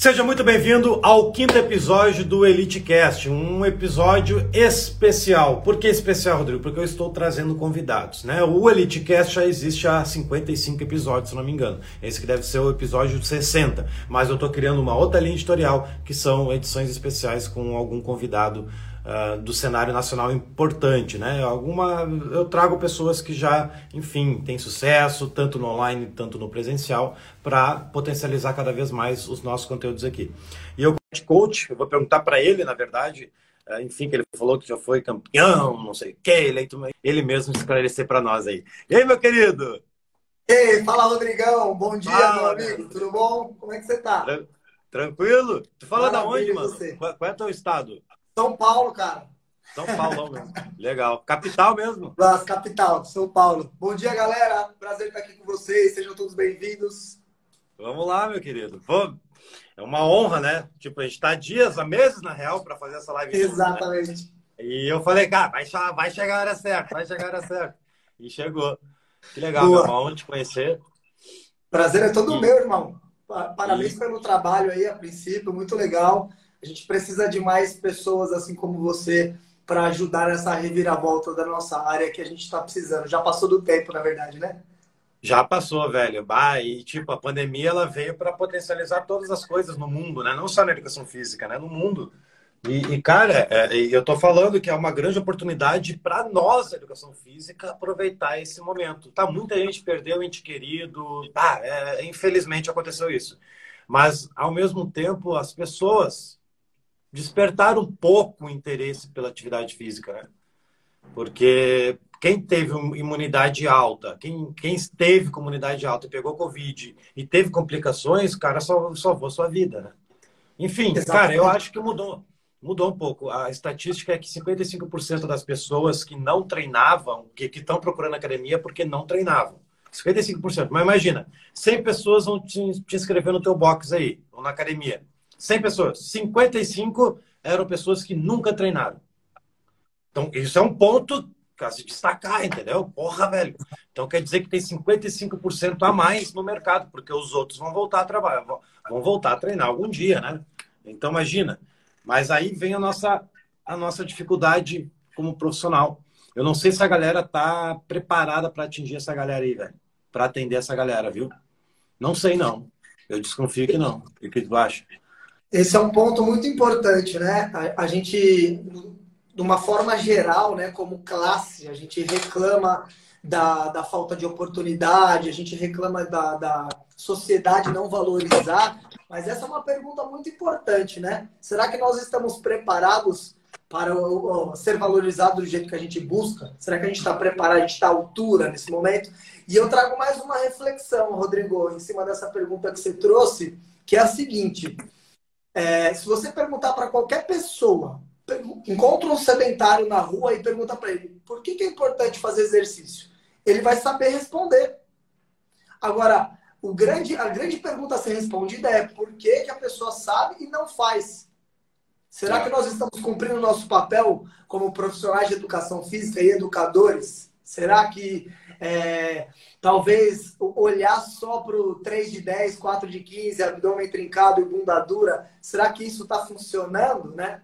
Seja muito bem-vindo ao quinto episódio do EliteCast, um episódio especial. Por que especial, Rodrigo? Porque eu estou trazendo convidados, né? O EliteCast já existe há 55 episódios, se não me engano. Esse que deve ser o episódio 60, mas eu estou criando uma outra linha editorial, que são edições especiais com algum convidado uh, do cenário nacional importante, né? Alguma, eu trago pessoas que já, enfim, têm sucesso, tanto no online, tanto no presencial, para potencializar cada vez mais os nossos conteúdos aqui. E eu, coach, eu vou perguntar para ele, na verdade, uh, enfim, que ele falou que já foi campeão, não sei o que, eleito, ele mesmo esclarecer para nós aí. E aí, meu querido? Ei, fala Rodrigão, bom dia, fala, meu amigo, tudo bom? Como é que você tá? Tranquilo? Tu fala Maravilha, da onde, mano? Você? Qual, qual é o teu estado? São Paulo, cara. São Paulo mesmo. Legal. Capital mesmo? Nossa, capital, São Paulo. Bom dia, galera. Prazer estar aqui com vocês. Sejam todos bem-vindos. Vamos lá, meu querido. Pô, é uma honra, né? Tipo, a gente está dias, há meses, na real, para fazer essa live. Exatamente. Junto, né? E eu falei, cara, vai, vai chegar a hora certa, vai chegar a hora certa. E chegou. Que legal, Boa. meu irmão, te conhecer. Prazer é todo e... meu, irmão. Parabéns e... pelo trabalho aí, a princípio, muito legal. A gente precisa de mais pessoas assim como você para ajudar nessa reviravolta da nossa área que a gente está precisando. Já passou do tempo, na verdade, né? Já passou, velho. Bah, e tipo, a pandemia ela veio para potencializar todas as coisas no mundo, né? Não só na educação física, né? No mundo. E, e cara, é, eu tô falando que é uma grande oportunidade para nós, a educação física, aproveitar esse momento. Tá, muita gente perdeu ente querido. É, infelizmente aconteceu isso. Mas, ao mesmo tempo, as pessoas despertar um pouco o interesse pela atividade física, né? Porque quem teve imunidade alta, quem, quem esteve com imunidade alta e pegou Covid e teve complicações, cara, salvou sua vida, né? Enfim, Exatamente. cara, eu acho que mudou. Mudou um pouco. A estatística é que 55% das pessoas que não treinavam, que estão procurando academia porque não treinavam. 55%. Mas imagina, 100 pessoas vão te, te inscrever no teu box aí, ou na academia. 100 pessoas. 55 eram pessoas que nunca treinaram. Então, isso é um ponto a se destacar, entendeu? Porra, velho. Então, quer dizer que tem 55% a mais no mercado, porque os outros vão voltar a trabalhar, vão voltar a treinar algum dia, né? Então, imagina. Mas aí vem a nossa, a nossa dificuldade como profissional. Eu não sei se a galera tá preparada para atingir essa galera aí, velho. Para atender essa galera, viu? Não sei, não. Eu desconfio que não. O que tu acha? Esse é um ponto muito importante, né? A, a, gente, de uma forma geral, né, como classe, a gente reclama da, da falta de oportunidade, a gente reclama da, da sociedade não valorizar, mas essa é uma pergunta muito importante, né? Será que nós estamos preparados para o, o, ser valorizado do jeito que a gente busca? Será que a gente está preparado, a gente está à altura nesse momento? E eu trago mais uma reflexão, Rodrigo, em cima dessa pergunta que você trouxe, que é a seguinte: é, se você perguntar para qualquer pessoa, encontra um sedentário na rua e pergunta para ele por que, que é importante fazer exercício, ele vai saber responder. Agora, o grande, a grande pergunta a ser respondida é por que, que a pessoa sabe e não faz? Será que nós estamos cumprindo o nosso papel como profissionais de educação física e educadores? Será que é, talvez olhar só para o 3 de 10, 4 de 15, abdômen trincado e bunda dura, será que isso está funcionando, né?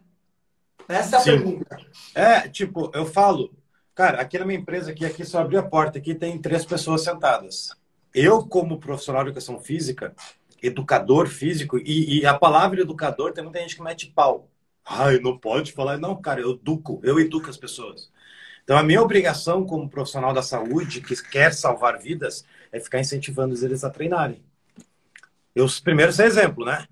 Essa é a Sim. pergunta. É, tipo, eu falo, cara, aqui na minha empresa, aqui, aqui só abrir a porta, aqui tem três pessoas sentadas. Eu, como profissional de educação física, educador físico, e, e a palavra educador tem muita gente que mete pau. Ai, não pode falar. Não, cara, eu educo, eu educo as pessoas. Então, a minha obrigação como profissional da saúde que quer salvar vidas é ficar incentivando eles a treinarem. Eu primeiro ser exemplo, né?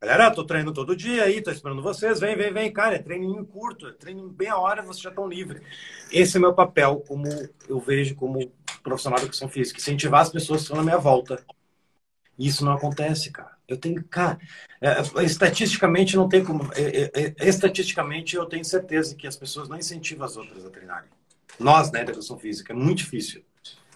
Galera, tô treinando todo dia aí, tô esperando vocês, vem, vem, vem, cara, é treininho curto, é treininho bem a hora, vocês já estão livres. Esse é o meu papel, como eu vejo como profissional de educação física, incentivar as pessoas que estão na minha volta. E isso não acontece, cara. Eu tenho, cara, é, estatisticamente não tem como. É, é, é, estatisticamente eu tenho certeza que as pessoas não incentivam as outras a treinarem. Nós, né, da educação física, é muito difícil.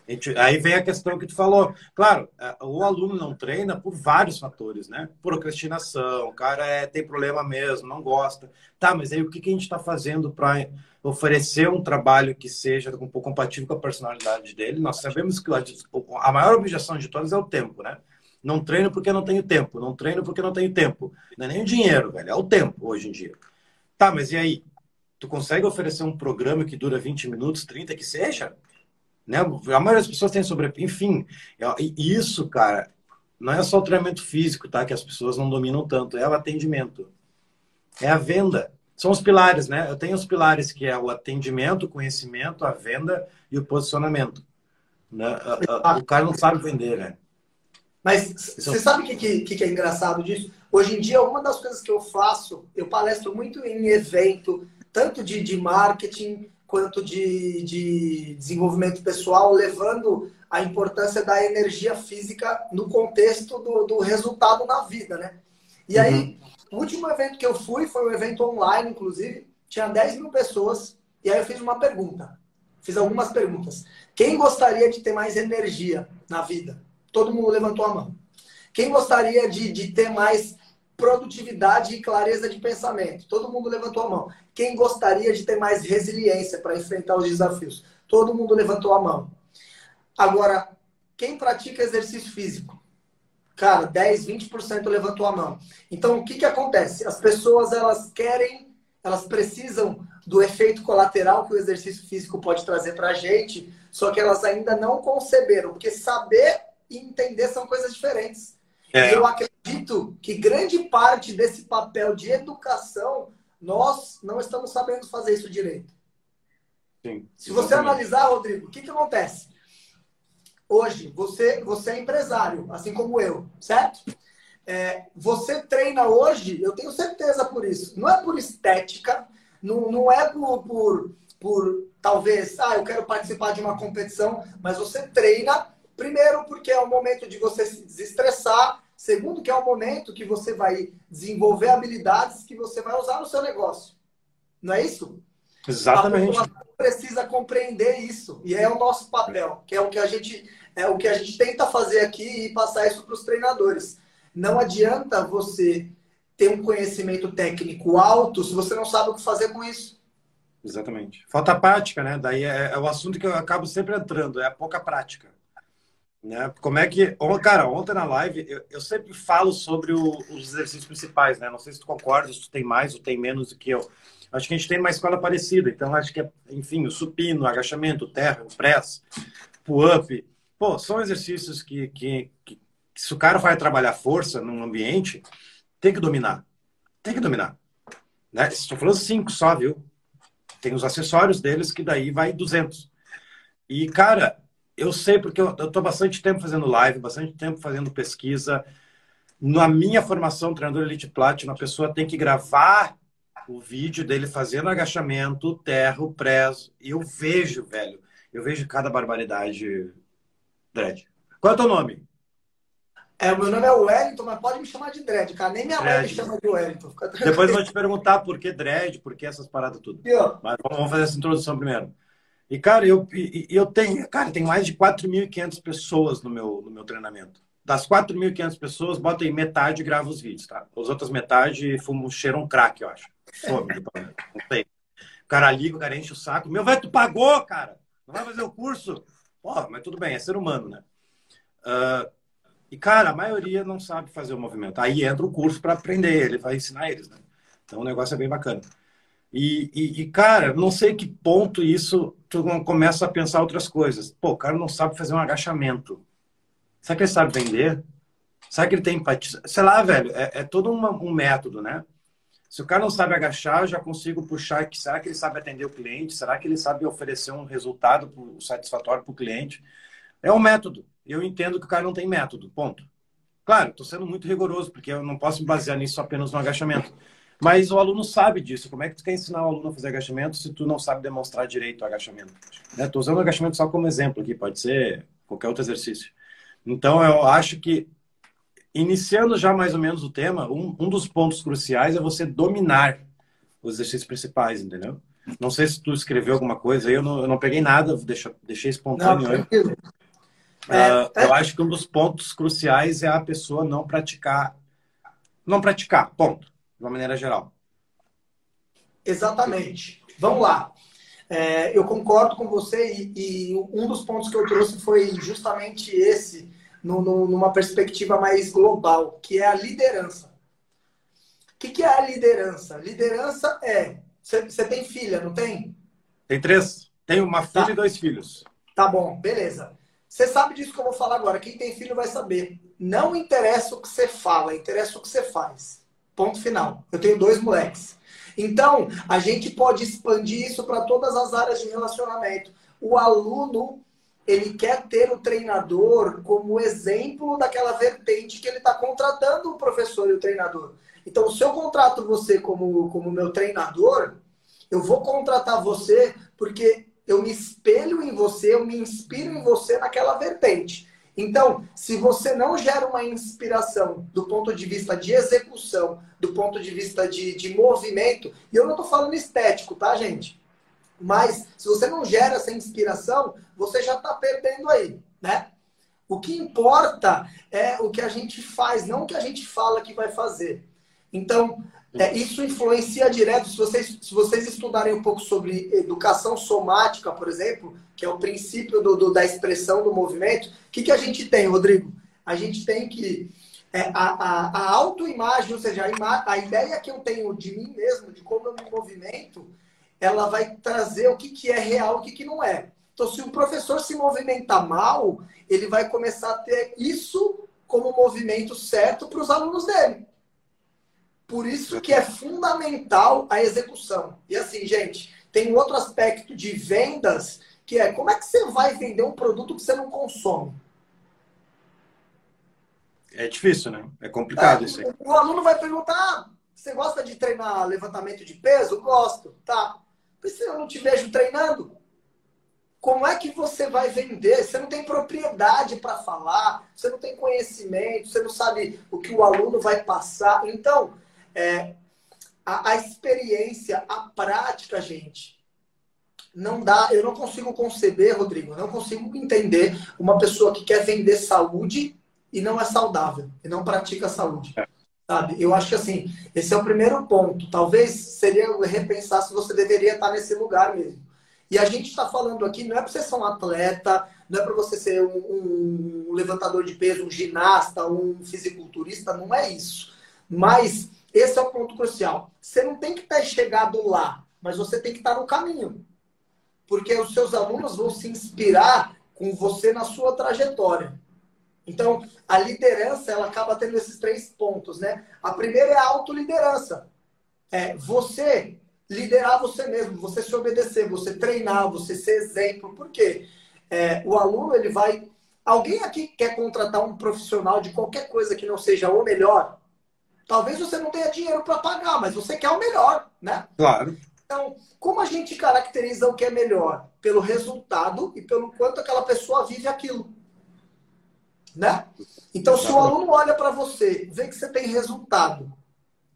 Gente, aí vem a questão que tu falou. Claro, é, o aluno não treina por vários fatores, né? Procrastinação, o cara é, tem problema mesmo, não gosta. Tá, mas aí o que, que a gente está fazendo para oferecer um trabalho que seja um pouco compatível com a personalidade dele? Nós sabemos que a maior objeção de todas é o tempo, né? Não treino porque não tenho tempo. Não treino porque não tenho tempo. Não é nem o dinheiro, velho. É o tempo hoje em dia. Tá, mas e aí? Tu consegue oferecer um programa que dura 20 minutos, 30 que seja? Né? A maioria das pessoas tem sobre... Enfim, isso, cara, não é só o treinamento físico, tá? Que as pessoas não dominam tanto. É o atendimento. É a venda. São os pilares, né? Eu tenho os pilares que é o atendimento, o conhecimento, a venda e o posicionamento. Né? O cara não sabe vender, né? Mas você sabe o que, que, que, é engraçado disso? Hoje em dia, uma das coisas que eu faço, eu palestro muito em evento, tanto de, de marketing quanto de, de desenvolvimento pessoal, levando a importância da energia física no contexto do, do resultado na vida, né? E uhum. aí, o último evento que eu fui foi um evento online, inclusive, tinha 10 mil pessoas, e aí eu fiz uma pergunta. Fiz algumas perguntas. Quem gostaria de ter mais energia na vida? Todo mundo levantou a mão. Quem gostaria de, de ter mais produtividade e clareza de pensamento? Todo mundo levantou a mão. Quem gostaria de ter mais resiliência para enfrentar os desafios? Todo mundo levantou a mão. Agora, quem pratica exercício físico? Cara, 10, 20% levantou a mão. Então, o que, que acontece? As pessoas, elas querem, elas precisam do efeito colateral que o exercício físico pode trazer para a gente, só que elas ainda não conceberam, porque saber e entender são coisas diferentes. É. Eu acredito que grande parte desse papel de educação, nós não estamos sabendo fazer isso direito. Sim, Se você analisar, Rodrigo, o que, que acontece? Hoje, você, você é empresário, assim como eu, certo? É, você treina hoje, eu tenho certeza por isso. Não é por estética, não, não é por, por, por talvez, ah, eu quero participar de uma competição, mas você treina Primeiro, porque é o momento de você se desestressar. Segundo, que é o momento que você vai desenvolver habilidades que você vai usar no seu negócio. Não é isso? Exatamente. A precisa compreender isso. E é o nosso papel, que é o que a gente, é o que a gente tenta fazer aqui e passar isso para os treinadores. Não adianta você ter um conhecimento técnico alto se você não sabe o que fazer com isso. Exatamente. Falta prática, né? Daí é, é o assunto que eu acabo sempre entrando, é a pouca prática. Né? Como é que. Cara, ontem na live eu, eu sempre falo sobre o, os exercícios principais, né? Não sei se tu concorda, se tu tem mais ou tem menos do que eu. Acho que a gente tem uma escola parecida, então acho que é, enfim, o supino, o agachamento, o terra, o press, pull-up. Pô, são exercícios que, que, que, que, se o cara vai trabalhar força num ambiente, tem que dominar. Tem que dominar. Né? Estou falando cinco só, viu? Tem os acessórios deles que daí vai 200. E, cara, eu sei porque eu estou bastante tempo fazendo live, bastante tempo fazendo pesquisa. Na minha formação, treinador Elite Platinum, a pessoa tem que gravar o vídeo dele fazendo agachamento, terra, o press. E eu vejo, velho, eu vejo cada barbaridade, Dredd. Qual é o teu nome? É, o meu nome é Wellington, mas pode me chamar de Dredd, cara. Nem minha mãe me chama de Wellington. Depois eu vou te perguntar por que Dredd, por que essas paradas tudo. Mas vamos fazer essa introdução primeiro. E, cara, eu, eu tenho, cara, tem mais de 4.500 pessoas no meu, no meu treinamento. Das 4.500 pessoas, bota aí metade e grava os vídeos, tá? As outras metade fumam, cheiram crack, eu acho. Fome, não sei. O cara liga, o cara enche o saco. Meu, velho, tu pagou, cara! Não vai fazer o curso? Porra, mas tudo bem, é ser humano, né? Uh, e, cara, a maioria não sabe fazer o movimento. Aí entra o curso para aprender, ele vai ensinar eles, né? Então o negócio é bem bacana. E, e, e, cara, não sei que ponto isso tu começa a pensar outras coisas. Pô, o cara não sabe fazer um agachamento. Será que ele sabe vender? Será que ele tem empatia? Sei lá, velho, é, é todo uma, um método, né? Se o cara não sabe agachar, eu já consigo puxar que será que ele sabe atender o cliente? Será que ele sabe oferecer um resultado satisfatório para o cliente? É um método. Eu entendo que o cara não tem método, ponto. Claro, estou sendo muito rigoroso, porque eu não posso basear nisso apenas no agachamento. Mas o aluno sabe disso. Como é que tu quer ensinar o aluno a fazer agachamento se tu não sabe demonstrar direito o agachamento? Estou né? usando o agachamento só como exemplo aqui, pode ser qualquer outro exercício. Então, eu acho que, iniciando já mais ou menos o tema, um, um dos pontos cruciais é você dominar os exercícios principais, entendeu? Não sei se tu escreveu alguma coisa, eu não, eu não peguei nada, deixa, deixei espontâneo. Não, uh, é, eu acho que um dos pontos cruciais é a pessoa não praticar. Não praticar, ponto de uma maneira geral. Exatamente. Vamos lá. É, eu concordo com você e, e, um dos pontos que eu trouxe foi justamente esse no, no, numa perspectiva mais global, que é a liderança. O que, que é a liderança? Liderança é. Você tem filha, não tem? Tem três. Tenho uma filha tá. e dois filhos. Tá bom, beleza. Você sabe disso que eu vou falar agora. Quem tem filho vai saber. Não interessa o que você fala, interessa o que você faz. Ponto final. Eu tenho dois moleques. Então, a gente pode expandir isso para todas as áreas de relacionamento. O aluno, ele quer ter o treinador como exemplo daquela vertente que ele está contratando o professor e o treinador. Então, se eu contrato você como, como meu treinador, eu vou contratar você porque eu me espelho em você, eu me inspiro em você naquela vertente. Então, se você não gera uma inspiração do ponto de vista de execução, do ponto de vista de, de movimento, e eu não estou falando estético, tá, gente? Mas se você não gera essa inspiração, você já está perdendo aí, né? O que importa é o que a gente faz, não o que a gente fala que vai fazer. Então, é, isso influencia direto. Se vocês, se vocês estudarem um pouco sobre educação somática, por exemplo, que é o princípio do, do da expressão do movimento, o que, que a gente tem, Rodrigo? A gente tem que é, a, a, a autoimagem, ou seja, a, ima, a ideia que eu tenho de mim mesmo, de como eu me movimento, ela vai trazer o que, que é real e o que, que não é. Então, se o professor se movimentar mal, ele vai começar a ter isso como movimento certo para os alunos dele. Por isso que é fundamental a execução. E assim, gente, tem um outro aspecto de vendas que é como é que você vai vender um produto que você não consome? É difícil, né? É complicado é, isso aí. O, aluno vai perguntar: ah, você gosta de treinar levantamento de peso? Gosto. Tá. Mas se eu não te vejo treinando, como é que você vai vender? Você não tem propriedade para falar, você não tem conhecimento, você não sabe o que o aluno vai passar. Então, é, a, a experiência, a prática, gente, não dá, eu não consigo conceber, Rodrigo, não consigo entender uma pessoa que quer vender saúde e não é saudável, e não pratica saúde. É. Sabe? Eu acho que assim, esse é o primeiro ponto. Talvez seria repensar se você deveria estar nesse lugar mesmo. E a gente está falando aqui, não é para você ser um atleta, não é para você ser um, um, levantador de peso, um ginasta, um fisiculturista, não é isso. Mas esse é o ponto crucial. Você não tem que estar chegado lá, mas você tem que estar no caminho. Porque os seus alunos vão se inspirar com você na sua trajetória. Então, a liderança, ela acaba tendo esses três pontos, né? A primeira é a autoliderança. É você liderar você mesmo, você se obedecer, você treinar, você ser exemplo. Por quê? É, o aluno, ele vai... Alguém aqui quer contratar um profissional de qualquer coisa que não seja o melhor? Talvez você não tenha dinheiro para pagar, mas você quer o melhor, né? Claro. Então, como a gente caracteriza o que é melhor? Pelo resultado e pelo quanto aquela pessoa vive aquilo. Né? Então, se o aluno olha para você, vê que você tem resultado,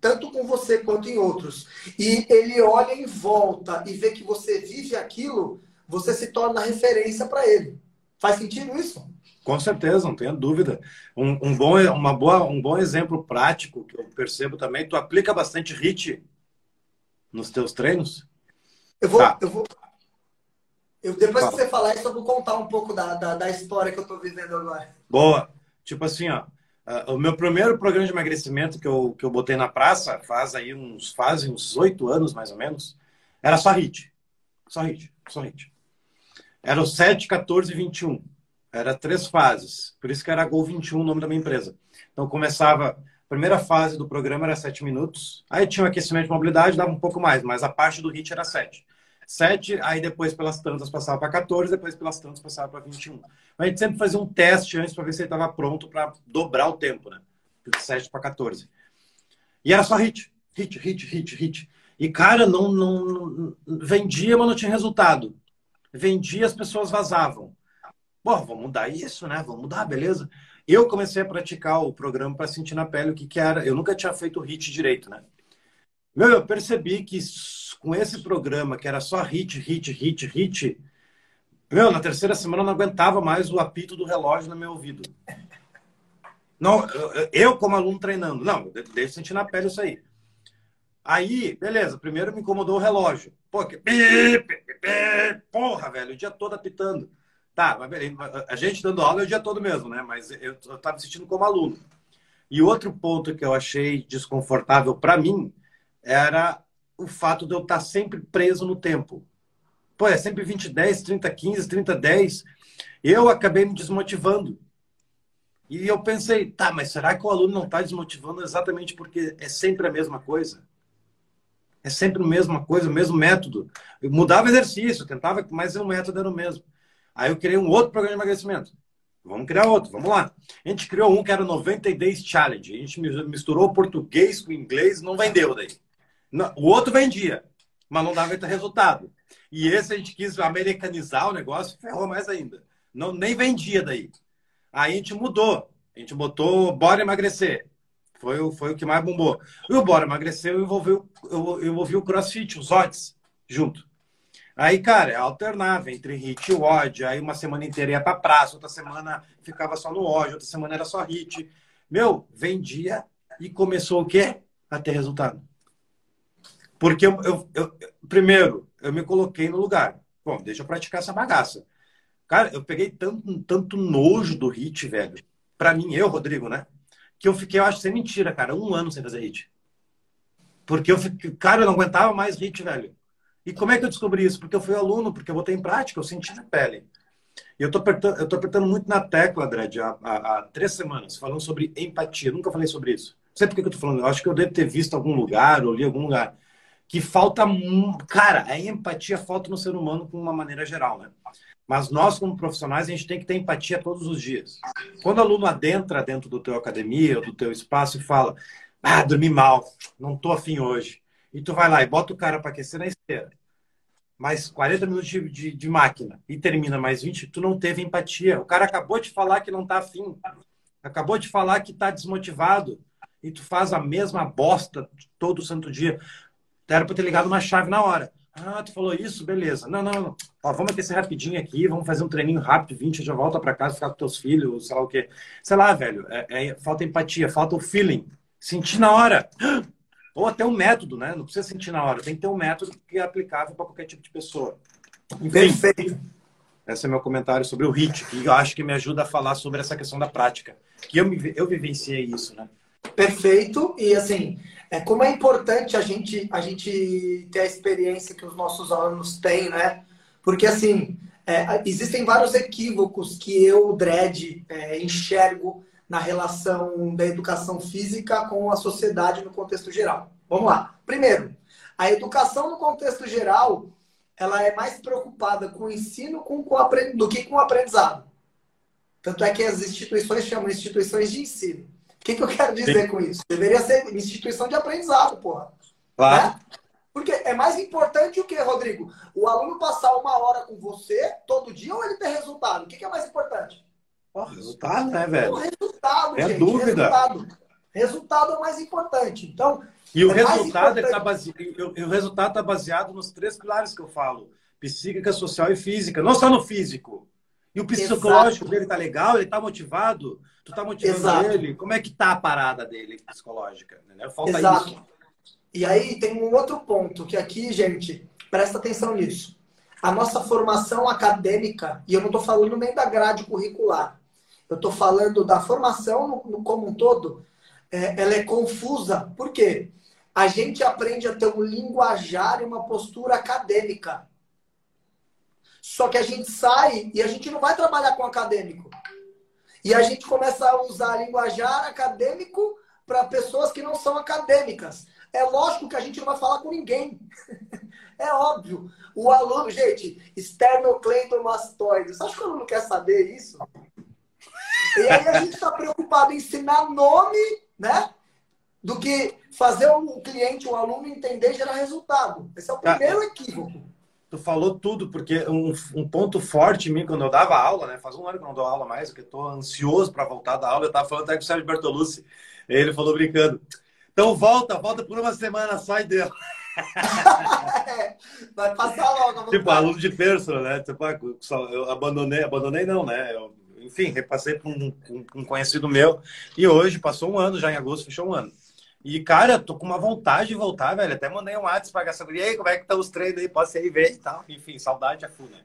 tanto com você quanto em outros, e ele olha em volta e vê que você vive aquilo, você se torna referência para ele. Faz sentido isso? Com certeza, não tenho dúvida. Um, um, bom, uma boa, um bom exemplo prático que eu percebo também, tu aplica bastante HIT nos teus treinos? Eu vou, tá. eu vou. Eu, depois Fala. que você falar isso, eu vou contar um pouco da, da, da história que eu estou vivendo agora. Boa. Tipo assim, ó. Uh, o meu primeiro programa de emagrecimento que eu, que eu botei na praça, faz aí uns, faz uns oito anos mais ou menos, era só HIT. Só HIT, só HIT. Era o 7, 14 e 21. Era três fases. Por isso que era Gol 21 o nome da minha empresa. Então começava. A primeira fase do programa era sete minutos. Aí tinha o aquecimento de mobilidade, dava um pouco mais, mas a parte do HIT era sete. Sete, aí depois pelas tantas passava para 14, depois pelas tantas passava para 21. Mas a gente sempre fazia um teste antes para ver se ele estava pronto para dobrar o tempo, né? De 7 para 14. E era só hit, hit, hit, hit, hit. E, cara, não, não, não vendia, mas não tinha resultado. Vendia, as pessoas vazavam. Bom, vamos mudar isso, né? Vamos mudar, beleza? Eu comecei a praticar o programa para sentir na pele o que, que era. Eu nunca tinha feito hit direito, né? Meu, eu percebi que com esse programa, que era só hit, hit, hit, hit, meu, na terceira semana eu não aguentava mais o apito do relógio no meu ouvido. Não, eu, como aluno treinando, não, deixa sentir na pele isso aí. Aí, beleza, primeiro me incomodou o relógio. Pô, que... Porra, velho, o dia todo apitando. Tá, a gente dando aula é o dia todo mesmo, né? Mas eu, eu tava me sentindo como aluno. E outro ponto que eu achei desconfortável para mim era o fato de eu estar sempre preso no tempo. Pô, é sempre 20, 10, 30, 15, 30, 10. Eu acabei me desmotivando. E eu pensei, tá, mas será que o aluno não está desmotivando exatamente porque é sempre a mesma coisa? É sempre a mesma coisa, o mesmo método. Eu mudava exercício, tentava, mas o método era o mesmo. Aí eu criei um outro programa de emagrecimento. Vamos criar outro, vamos lá. A gente criou um que era 90 Days Challenge. A gente misturou português com inglês, não vendeu daí. O outro vendia, mas não dava resultado. E esse a gente quis americanizar o negócio, ferrou mais ainda. Não, nem vendia daí. Aí a gente mudou. A gente botou Bora Emagrecer. Foi, o, foi o que mais bombou. E o Bora Emagrecer eu envolvi, eu, envolvi o CrossFit, os odds, junto. Aí, cara, alternava entre hit e odd. Aí uma semana inteira ia pra praça, outra semana ficava só no odd, outra semana era só hit. Meu, vendia e começou o quê? A ter resultado. Porque eu, eu, eu, primeiro, eu me coloquei no lugar. Bom, deixa eu praticar essa bagaça. Cara, eu peguei tanto, tanto nojo do hit, velho. Pra mim, eu, Rodrigo, né? Que eu fiquei, eu acho sem mentira, cara, um ano sem fazer hit. Porque eu fiquei, cara, eu não aguentava mais hit, velho. E como é que eu descobri isso? Porque eu fui aluno, porque eu botei em prática, eu senti na pele. E eu tô apertando, eu tô apertando muito na tecla, Dredd, há, há, há, três semanas, falando sobre empatia. Nunca falei sobre isso. Não sei por que eu tô falando. Eu acho que eu devo ter visto algum lugar, ou li algum lugar, que falta. Cara, a empatia falta no ser humano com uma maneira geral, né? Mas nós, como profissionais, a gente tem que ter empatia todos os dias. Quando o aluno adentra dentro do teu academia, ou do teu espaço e fala, ah, dormi mal, não tô afim hoje e tu vai lá e bota o cara para aquecer na esteira, mais 40 minutos de, de, de, máquina e termina mais 20, tu não teve empatia. O cara acabou de falar que não tá afim, acabou de falar que tá desmotivado e tu faz a mesma bosta todo santo dia. Era para ter ligado uma chave na hora. Ah, tu falou isso? Beleza. Não, não, não. Ó, vamos aquecer rapidinho aqui, vamos fazer um treininho rápido, 20, já volta para casa, ficar com teus filhos, sei lá o quê. Sei lá, velho, é, é, falta empatia, falta o feeling. Sentir na hora. Ou até um método, né? Não precisa sentir na hora, tem que ter um método que é aplicável para qualquer tipo de pessoa. Perfeito. Esse é meu comentário sobre o HIT, que eu acho que me ajuda a falar sobre essa questão da prática. Que eu, me, eu vivenciei isso, né? Perfeito. E assim, é como é importante a gente, a gente ter a experiência que os nossos alunos têm, né? Porque assim, é, existem vários equívocos que eu, Dredd, é, enxergo na relação da educação física com a sociedade no contexto geral. Vamos lá. Primeiro, a educação no contexto geral, ela é mais preocupada com o ensino com, com o do que com o aprendizado. Tanto é que as instituições chamam instituições de ensino. O que, que eu quero dizer Sim. com isso? Deveria ser instituição de aprendizado, porra. Claro. Né? Porque é mais importante o que, Rodrigo? O aluno passar uma hora com você todo dia ou ele ter resultado? O que, que é mais importante? O resultado, né, velho? O resultado, é gente. dúvida. Resultado. resultado é o mais importante. Então, e o é resultado está baseado, o resultado tá baseado nos três pilares que eu falo: psíquica, social e física. Não só no físico. E o psicológico Exato. dele tá legal, ele tá motivado, tu tá motivando Exato. ele. Como é que tá a parada dele psicológica? Né? Falta Exato. isso. E aí tem um outro ponto que aqui, gente, presta atenção nisso. A nossa formação acadêmica, e eu não estou falando nem da grade curricular, eu estou falando da formação no, no, como um todo, é, ela é confusa. Por quê? A gente aprende a ter um linguajar e uma postura acadêmica. Só que a gente sai e a gente não vai trabalhar com acadêmico. E a gente começa a usar linguajar acadêmico para pessoas que não são acadêmicas. É lógico que a gente não vai falar com ninguém. é óbvio. O aluno, gente, esternocleidomastoide. Você acha que o aluno quer saber isso? E aí a gente está preocupado em ensinar nome, né? Do que fazer o cliente, o aluno entender e gerar resultado. Esse é o primeiro ah, equívoco. Tu falou tudo, porque um, um, ponto forte em mim, quando eu dava aula, né? Faz um ano que eu não dou aula mais, porque eu tô ansioso para voltar da aula. Eu tava falando até com o Sérgio Bertolucci. Ele falou brincando. Então volta, volta por uma semana só e deu. Vai passar logo. Tipo, aluno de terça, né? Tipo, eu abandonei, abandonei não, né? Eu enfim, repassei para um, um, conhecido meu. E hoje, passou um ano já em agosto, fechou um ano. E, cara, tô com uma vontade de voltar, velho. Até mandei um WhatsApp pra essa E aí, como é que estão os treinos aí? Posso ir ver e tal. Enfim, saudade é full, né?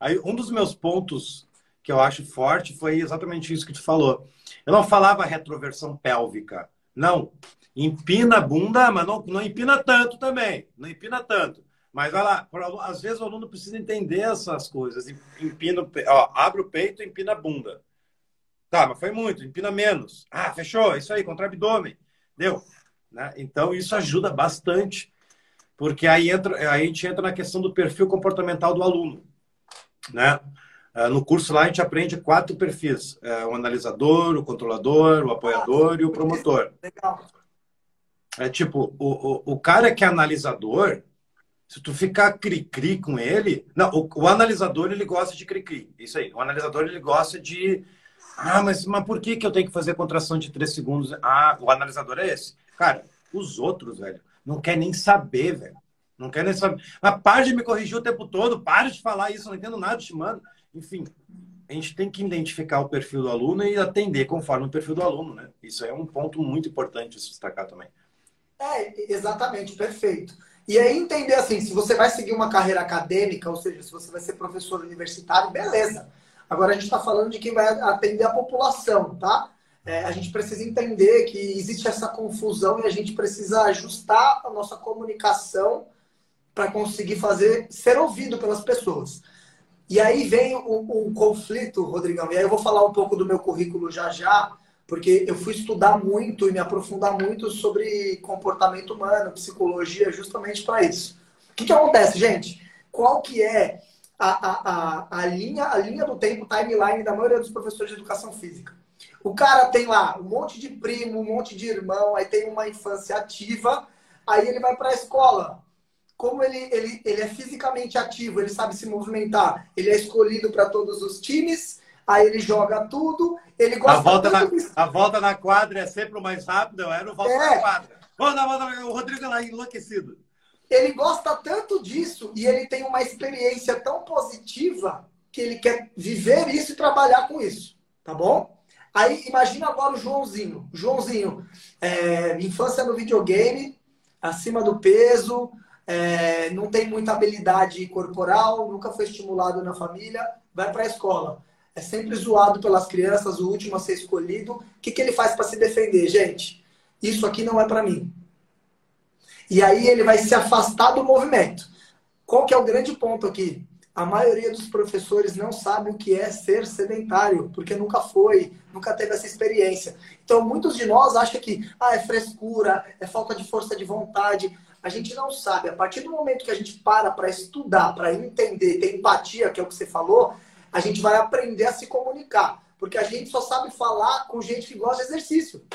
Aí, um dos meus pontos que eu acho forte foi exatamente isso que tu falou. Eu não falava retroversão pélvica. Não. Empina a bunda, mas não, não empina tanto também. Não empina tanto. Mas vai lá, às vezes o aluno precisa entender essas coisas. Empina, ó, abre o peito, empina a bunda. Tá, mas foi muito, empina menos. Ah, fechou, isso aí, contra o abdômen. Deu. Né? Então, isso ajuda bastante, porque aí, entra, aí a gente entra na questão do perfil comportamental do aluno. Né? Ah, no curso lá a gente aprende quatro perfis: é, o analisador, o controlador, o apoiador e o promotor. Legal. É tipo, o, o, o cara que é analisador, se tu ficar cri-cri com ele. Não, o, o, analisador ele gosta de cri-cri. Isso aí. O analisador ele gosta de. Ah, mas, mas por que, que eu tenho que fazer contração de três segundos? Ah, o analisador é esse. Cara, os outros, velho, não quer nem saber, velho. Não quer nem saber. Mas para de me corrigir o tempo todo, para de falar isso, não entendo nada te mando. Enfim, a gente tem que identificar o perfil do aluno e atender conforme o perfil do aluno, né? Isso é um ponto muito importante se destacar também. É, exatamente, perfeito. E aí entender assim, se você vai seguir uma carreira acadêmica, ou seja, se você vai ser professor universitário, beleza. Agora a gente está falando de quem vai atender a população, tá? É, a gente precisa entender que existe essa confusão e a gente precisa ajustar a nossa comunicação para conseguir fazer ser ouvido pelas pessoas. E aí vem um, um, conflito, Rodrigão, e aí eu vou falar um pouco do meu currículo já já, porque eu fui estudar muito e me aprofundar muito sobre comportamento humano, psicologia, justamente para isso. O que, que acontece, gente? Qual que é a, a, a, a, linha, a linha do tempo, timeline da maioria dos professores de educação física? O cara tem lá um monte de primo, um monte de irmão, aí tem uma infância ativa, aí ele vai para a escola como ele, ele, ele é fisicamente ativo, ele sabe se movimentar, ele é escolhido para todos os times, aí ele joga tudo, ele gosta a volta, na, de... a volta na quadra é sempre o mais rápido, eu era o volta é. na quadra. Volta, volta, o Rodrigo lá enlouquecido. Ele gosta tanto disso e ele tem uma experiência tão positiva que ele quer viver isso e trabalhar com isso, tá bom? Aí imagina agora o Joãozinho. Joãozinho, é, infância no videogame, acima do peso, é, não tem muita habilidade corporal, nunca foi estimulado na família, vai para a escola. É sempre zoado pelas crianças, o último a ser escolhido. O que, que ele faz para se defender? Gente, isso aqui não é para mim. E aí ele vai se afastar do movimento. Qual que é o grande ponto aqui? A maioria dos professores não sabe o que é ser sedentário, porque nunca foi, nunca teve essa experiência. Então, muitos de nós acham que ah, é frescura, é falta de força de vontade a gente não sabe. A partir do momento que a gente para para estudar, para entender, ter empatia, que é o que você falou, a gente vai aprender a se comunicar. Porque a gente só sabe falar com gente que gosta de exercício.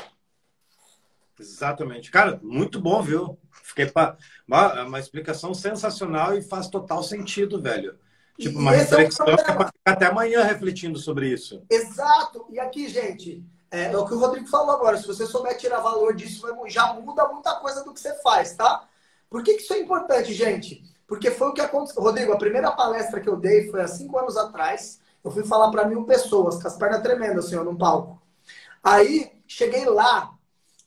Exatamente. Cara, muito bom, viu? Fiquei pa... uma, uma explicação sensacional e faz total sentido, velho. Tipo, uma reflexão é, um ficar até amanhã refletindo sobre isso. Exato. E aqui, gente, é, é, o que o Rodrigo falou agora. Se você souber tirar valor disso, já muda muita coisa do que você faz, tá? Por que, que isso é importante, gente? Porque foi o que aconteceu. Rodrigo, a primeira palestra que eu dei foi há cinco anos atrás. Eu fui falar para mil pessoas, com as pernas tremendas, assim, ó, no palco. Aí, cheguei lá.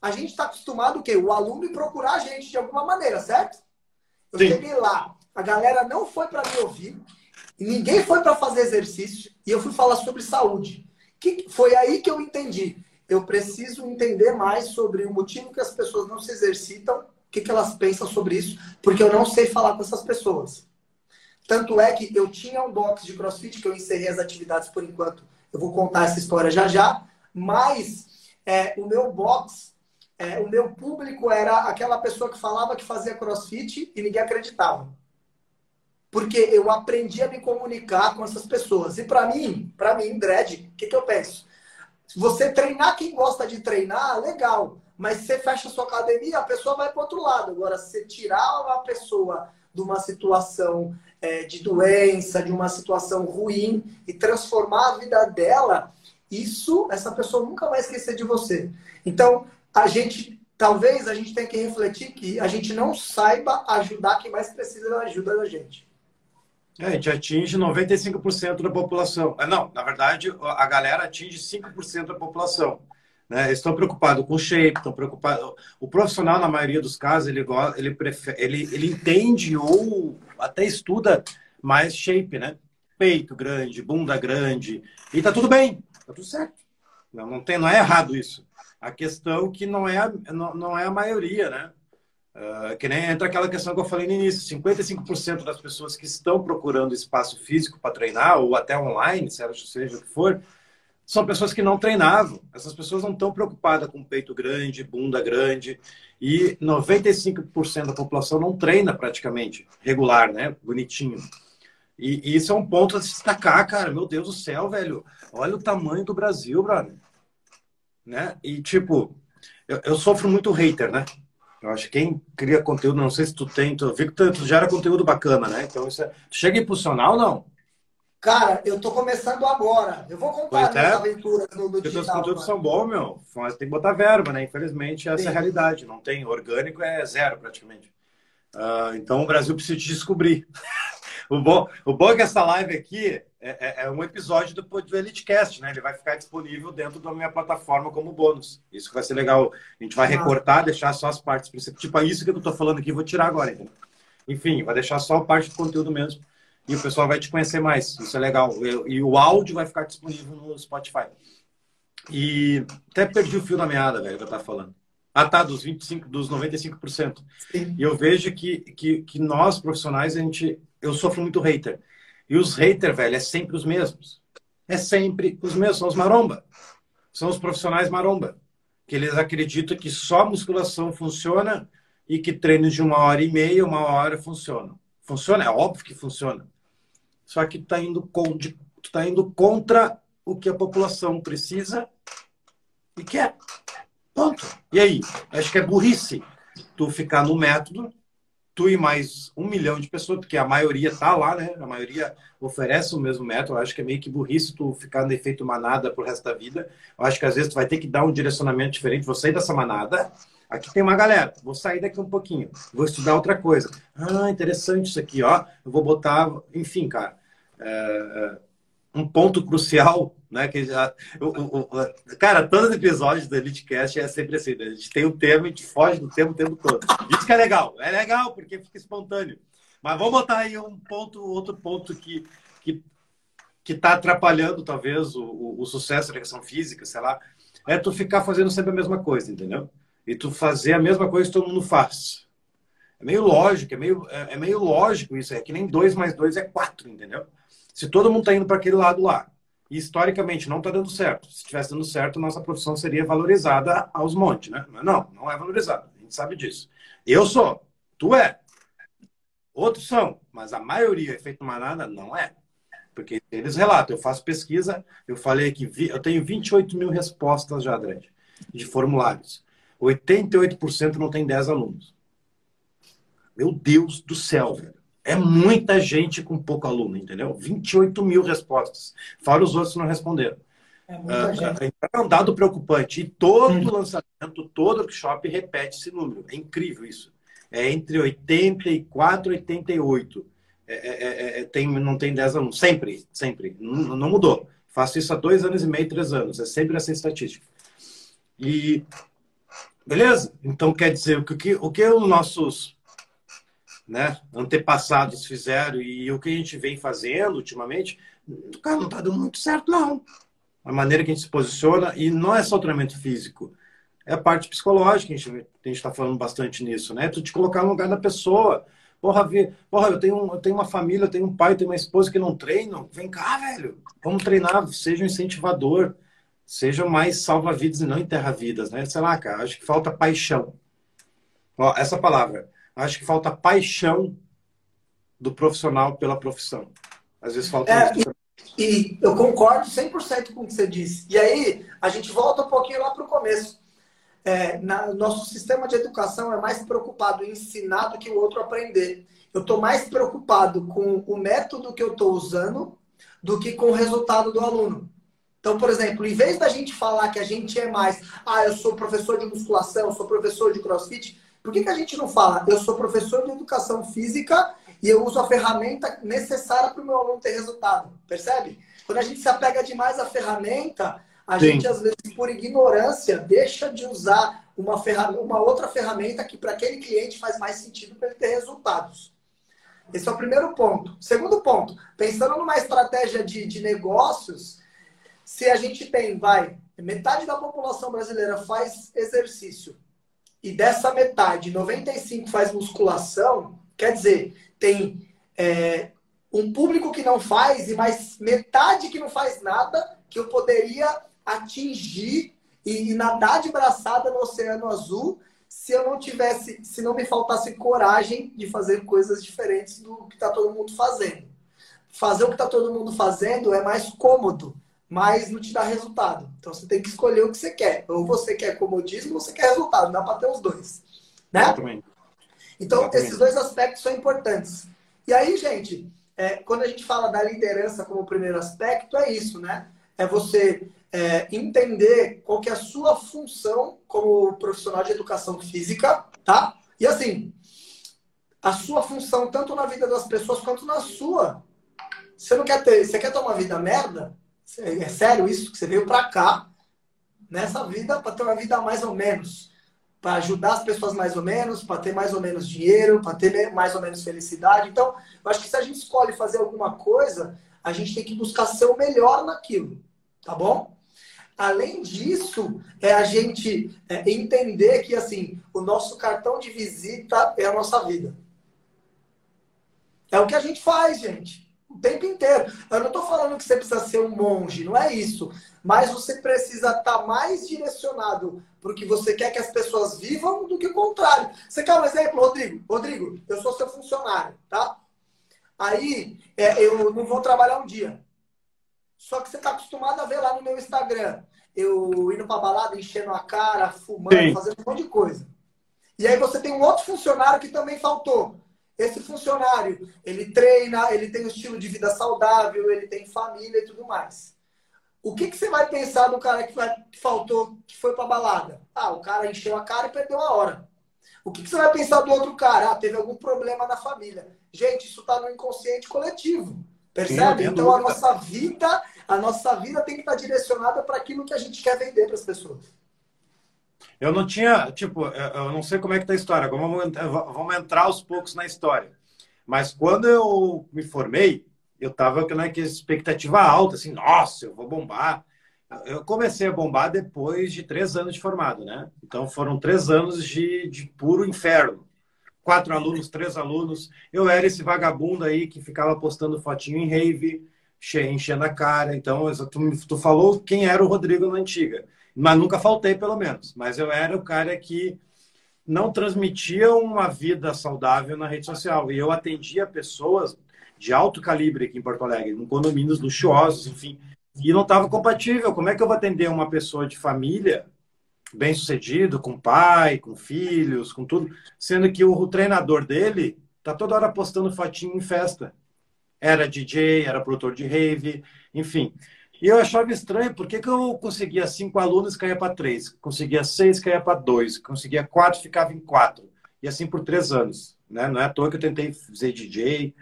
A gente está acostumado o quê? O aluno procurar a gente de alguma maneira, certo? Eu Sim. cheguei lá. A galera não foi para me ouvir. Ninguém foi para fazer exercício. E eu fui falar sobre saúde. Que foi aí que eu entendi. Eu preciso entender mais sobre o motivo que as pessoas não se exercitam o que, que elas pensam sobre isso, porque eu não sei falar com essas pessoas. Tanto é que eu tinha um box de crossfit que eu encerrei as atividades por enquanto. Eu vou contar essa história já já. Mas é, o meu box, é, o meu público era aquela pessoa que falava que fazia crossfit e ninguém acreditava. Porque eu aprendi a me comunicar com essas pessoas. E para mim, para mim, Dredd, o que, que eu penso? Você treinar quem gosta de treinar, legal. Mas você fecha a sua academia, a pessoa vai para outro lado. Agora, se tirar uma pessoa de uma situação é, de doença, de uma situação ruim e transformar a vida dela, isso, essa pessoa nunca vai esquecer de você. Então, a gente, talvez a gente tenha que refletir que a gente não saiba ajudar quem mais precisa da ajuda da gente. É, a gente atinge 95% da população. Ah, não, na verdade, a galera atinge 5% da população. Né? Estão preocupados com shape, estão preocupados. O profissional, na maioria dos casos, ele, ele, prefere, ele, ele entende ou até estuda mais shape, né? peito grande, bunda grande, e tá tudo bem, tá tudo certo. Não, não, tem, não é errado isso. A questão que não é a, não, não é a maioria, né? Uh, que nem entra aquela questão que eu falei no início: 55% das pessoas que estão procurando espaço físico para treinar, ou até online, seja o que for, são pessoas que não treinavam. Essas pessoas não estão preocupadas com peito grande, bunda grande. E 95% da população não treina praticamente, regular, né? Bonitinho. E, e, isso é um ponto a se destacar, cara. Meu Deus do céu, velho. Olha o tamanho do Brasil, brother. Né? E, tipo, eu, eu sofro muito hater, né? Eu acho que quem cria conteúdo, não sei se tu tem, tu, eu vi que tu, tu gera conteúdo bacana, né? Então, isso é, chega a impulsionar ou não? Cara, eu tô começando agora. Eu vou contar minhas é. aventuras no, no digital. Os conteúdos são bons, meu. Mas tem que botar verba, né? Infelizmente, essa Sim. é a realidade. Não tem orgânico, é zero praticamente. Uh, então, o Brasil precisa te descobrir. o, bom, o bom é que essa live aqui é, é, é um episódio do, do EliteCast, né? Ele vai ficar disponível dentro da minha plataforma como bônus. Isso vai ser legal. A gente vai recortar, deixar só as partes principais. Tipo, é isso que eu tô falando aqui, vou tirar agora. Entendeu? Enfim, vai deixar só a parte do conteúdo mesmo e o pessoal vai te conhecer mais. Isso é legal. E o áudio vai ficar disponível no Spotify. E até perdi o fio da meada, velho, que eu tava falando. Ah, tá, dos 25, dos 95%. Sim. E eu vejo que, que, que nós, profissionais, a gente. Eu sofro muito hater. E os haters, velho, é sempre os mesmos. É sempre os mesmos, são os maromba. São os profissionais maromba. Que eles acreditam que só musculação funciona e que treinos de uma hora e meia, uma hora funcionam. Funciona? É óbvio que funciona. Só que está indo, com, tá indo contra o que a população precisa e quer. Ponto. E aí? Acho que é burrice tu ficar no método, tu e mais um milhão de pessoas, porque a maioria tá lá, né? A maioria oferece o mesmo método. Eu acho que é meio que burrice tu ficar no efeito manada pro resto da vida. Eu acho que às vezes tu vai ter que dar um direcionamento diferente. Vou sair dessa manada. Aqui tem uma galera. Vou sair daqui um pouquinho. Vou estudar outra coisa. Ah, interessante isso aqui, ó. Eu vou botar. Enfim, cara é, um ponto crucial, né? Que já, o, o, o, cara, todos os episódios do EliteCast é sempre assim, né? a gente tem um tema a gente foge do tema o tempo todo. Isso que é legal, é legal porque fica espontâneo. Mas vamos botar aí um ponto, outro ponto que que que está atrapalhando talvez o, o, o, sucesso da educação física, sei lá, é tu ficar fazendo sempre a mesma coisa, entendeu? E tu fazer a mesma coisa que todo mundo faz. É meio lógico, é meio, é, é meio lógico isso, é que nem dois mais dois é quatro, entendeu? Se todo mundo está indo para aquele lado lá, e historicamente não está dando certo, se estivesse dando certo, nossa profissão seria valorizada aos montes, né? Mas não, não é valorizada, a gente sabe disso. Eu sou, tu é, outros são, mas a maioria, efeito manada, não é. Porque eles relatam, eu faço pesquisa, eu falei que vi, eu tenho 28 mil respostas já, Dredd, de formulários. 88% não tem 10 alunos. Meu Deus do céu, velho. É muita gente com pouco aluno, entendeu? 28 mil respostas. Fora os outros que não responderam. É muita uh, gente. É um dado preocupante. E todo hum. lançamento, todo workshop repete esse número. É incrível isso. É entre 84 e 88. É, é, é, é, tem, não tem 10 alunos. Sempre, sempre. Não, não mudou. Faço isso há dois anos e meio, três anos. É sempre essa estatística. E beleza? Então quer dizer o que o que os nossos né, antepassados fizeram e o que a gente vem fazendo ultimamente, cara, não está dando muito certo, não. A maneira que a gente se posiciona, e não é só o treinamento físico, é a parte psicológica, a gente está falando bastante nisso, né? Tu te colocar no lugar da pessoa. Porra, vi, porra eu, tenho, eu tenho uma família, eu tenho um pai, eu tenho uma esposa que não treinam. Vem cá, velho. Vamos treinar, seja um incentivador, seja mais salva-vidas e não enterra-vidas, né? Sei lá, cara, acho que falta paixão. Ó, essa palavra Acho que falta paixão do profissional pela profissão. Às vezes falta é. E, e eu concordo 100% com o que você disse. E aí, a gente volta um pouquinho lá para o começo. É, na, nosso sistema de educação é mais preocupado em ensinar do que o outro aprender. Eu estou mais preocupado com o método que eu estou usando do que com o resultado do aluno. Então, por exemplo, em vez da gente falar que a gente é mais, ah, eu sou professor de musculação, sou professor de crossfit, por que, que a gente não fala, eu sou professor de educação física e eu uso a ferramenta necessária para o meu aluno ter resultado? Percebe? Quando a gente se apega demais à ferramenta, a Sim. gente, às vezes, por ignorância, deixa de usar uma, ferramenta, uma outra ferramenta que para aquele cliente faz mais sentido para ele ter resultados. Esse é o primeiro ponto. Segundo ponto, pensando numa estratégia de, de negócios, se a gente tem, vai, metade da população brasileira faz exercício e dessa metade, 95 faz musculação, quer dizer, tem é, um público que não faz e mais metade que não faz nada que eu poderia atingir e, e nadar de braçada no Oceano Azul se eu não tivesse, se não me faltasse coragem de fazer coisas diferentes do que está todo mundo fazendo. Fazer o que está todo mundo fazendo é mais cômodo, mas não te dá resultado. Então você tem que escolher o que você quer. Ou você quer comodismo ou você quer resultado. Dá para ter os dois. Né? Exatamente. Então, Exatamente. esses dois aspectos são importantes. E aí, gente, é, quando a gente fala da liderança como primeiro aspecto, é isso, né? É você é, entender qual que é a sua função como profissional de educação física, tá? E assim, a sua função tanto na vida das pessoas quanto na sua. Você não quer ter, você quer ter uma vida merda? É sério isso que você veio para cá nessa vida para ter uma vida mais ou menos, para ajudar as pessoas mais ou menos, para ter mais ou menos dinheiro, para ter mais ou menos felicidade. Então, eu acho que se a gente escolhe fazer alguma coisa, a gente tem que buscar ser o melhor naquilo, tá bom? Além disso, é a gente é, entender que assim o nosso cartão de visita é a nossa vida. É o que a gente faz, gente o tempo inteiro. Eu não estou falando que você precisa ser um monge, não é isso. Mas você precisa estar tá mais direcionado para o que você quer que as pessoas vivam do que o contrário. Você quer um exemplo, Rodrigo? Rodrigo, eu sou seu funcionário, tá? Aí é, eu não vou trabalhar um dia. Só que você está acostumado a ver lá no meu Instagram. Eu indo para balada, enchendo a cara, fumando, Sim. fazendo um monte de coisa. E aí você tem um outro funcionário que também faltou esse funcionário, ele treina, ele tem um estilo de vida saudável, ele tem família e tudo mais. O que, que você vai pensar do cara que, vai, que faltou, que foi pra balada? Ah, o cara encheu a cara e perdeu a hora. O que, que você vai pensar do outro cara? Ah, teve algum problema na família. Gente, isso está no inconsciente coletivo. Percebe? Sim, então a nossa vida, a nossa vida tem que estar direcionada para aquilo que a gente quer vender para as pessoas. Eu não tinha, tipo, eu não sei como é que tá a história, vamos, vamos entrar aos poucos na história. Mas quando eu me formei, eu tava com né, expectativa alta, assim, nossa, eu vou bombar. Eu comecei a bombar depois de três anos de formado, né? Então foram três anos de, de puro inferno. Quatro alunos, três alunos. Eu era esse vagabundo aí que ficava postando fotinho em rave, enchendo a cara. Então, tu, tu falou quem era o Rodrigo na antiga. Mas nunca faltei, pelo menos. Mas eu era o cara que não transmitia uma vida saudável na rede social. E eu atendia pessoas de alto calibre aqui em Porto Alegre, em condomínios luxuosos, enfim. E não estava compatível. Como é que eu vou atender uma pessoa de família bem sucedido, com pai, com filhos, com tudo, sendo que o, treinador dele tá toda hora postando fotinho em festa. Era DJ, era produtor de rave, enfim. E eu achava estranho, por que, que eu conseguia cinco alunos e caía para três? Conseguia seis, caía para dois. Conseguia quatro, ficava em quatro. E assim por três anos. Né? Não é à toa que eu tentei fazer DJ.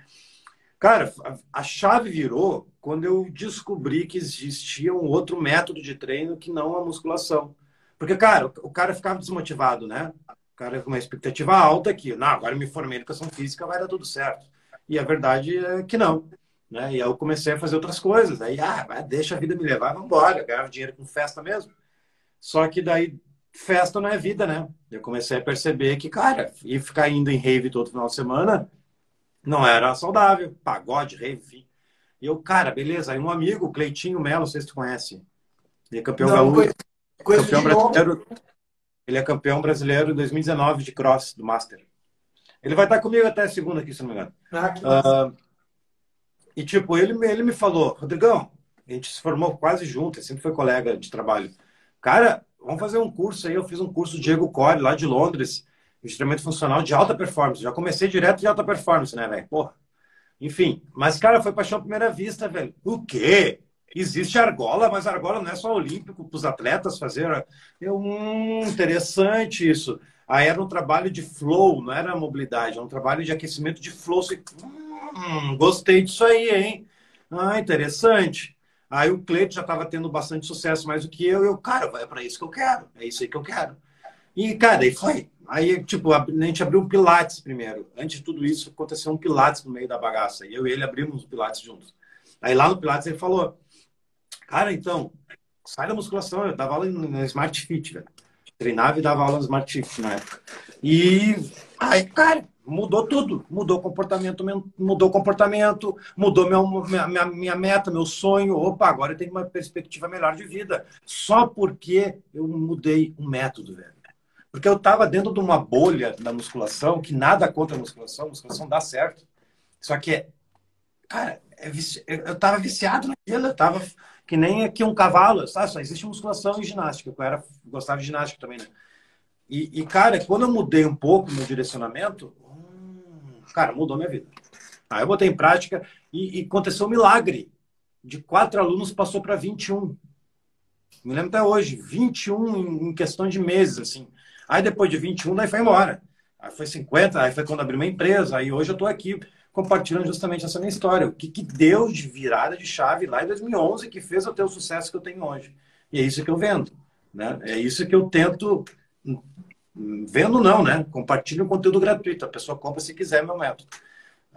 Cara, a chave virou quando eu descobri que existia um outro método de treino que não a musculação. Porque, cara, o cara ficava desmotivado, né? O cara com uma expectativa alta aqui. Não, agora eu me formei em educação física, vai dar tudo certo. E a verdade é que não. Né? E aí eu comecei a fazer outras coisas. Aí, ah, deixa a vida me levar, vamos embora. Ganhava dinheiro com festa mesmo. Só que daí, festa não é vida, né? Eu comecei a perceber que, cara, ir ficar indo em rave todo final de semana não era saudável. Pagode, rave, enfim. E eu, cara, beleza. Aí um amigo, Cleitinho Melo, não sei se tu conhece. Ele é campeão não, gaúcho. Campeão brasileiro. Ele é campeão brasileiro em 2019 de cross, do Master. Ele vai estar comigo até segunda aqui, se não me engano. Ah, que uh, e, tipo, ele, ele me falou, Rodrigão, a gente se formou quase junto, sempre foi colega de trabalho. Cara, vamos fazer um curso aí. Eu fiz um curso Diego Core, lá de Londres, de treinamento funcional de alta performance. Já comecei direto de alta performance, né, velho? Porra. Enfim, mas, cara, foi paixão à primeira vista, velho. O quê? Existe argola, mas argola não é só olímpico para os atletas fazer. Eu, hum, interessante isso. Aí era um trabalho de flow, não era mobilidade, era um trabalho de aquecimento de flow. Você, hum, Hum, gostei disso aí, hein? Ah, interessante. Aí o Cleito já estava tendo bastante sucesso mais do que eu. Eu, cara, é para isso que eu quero. É isso aí que eu quero. E, cara, aí foi. Aí, tipo, a gente abriu um Pilates primeiro. Antes de tudo isso, aconteceu um Pilates no meio da bagaça. E eu e ele abrimos o Pilates juntos. Aí lá no Pilates ele falou: Cara, então, sai da musculação. Eu dava aula no Smart Fit, velho. Treinava e dava aula no Smart Fit na época. E aí, cara, mudou tudo. Mudou comportamento, mudou comportamento, mudou meu, minha, minha, meta, meu sonho. Opa, agora eu tenho uma perspectiva melhor de vida. Só porque eu mudei o método, velho. Porque eu estava dentro de uma bolha da musculação, que nada contra a musculação, a musculação dá certo. Só que, cara, é eu estava viciado naquilo, eu estava que nem aqui um cavalo, sabe? Só existe musculação e ginástica. Eu era, gostava de ginástica também, né? E, e, cara, quando eu mudei um pouco meu direcionamento, cara, mudou minha vida. Aí eu botei em prática e, e aconteceu um milagre. De quatro alunos passou para 21. Me lembro até hoje, 21 em, questão de meses, assim. Aí depois de 21, daí foi embora. Aí foi 50, aí foi quando abri uma empresa. Aí hoje eu estou aqui compartilhando justamente essa minha história. O que, que deu de virada de chave lá em 2011 que fez eu ter o sucesso que eu tenho hoje. E é isso que eu vendo. Né? É isso que eu tento. Vendo não, né? Compartilho um conteúdo gratuito. A pessoa compra se quiser meu método.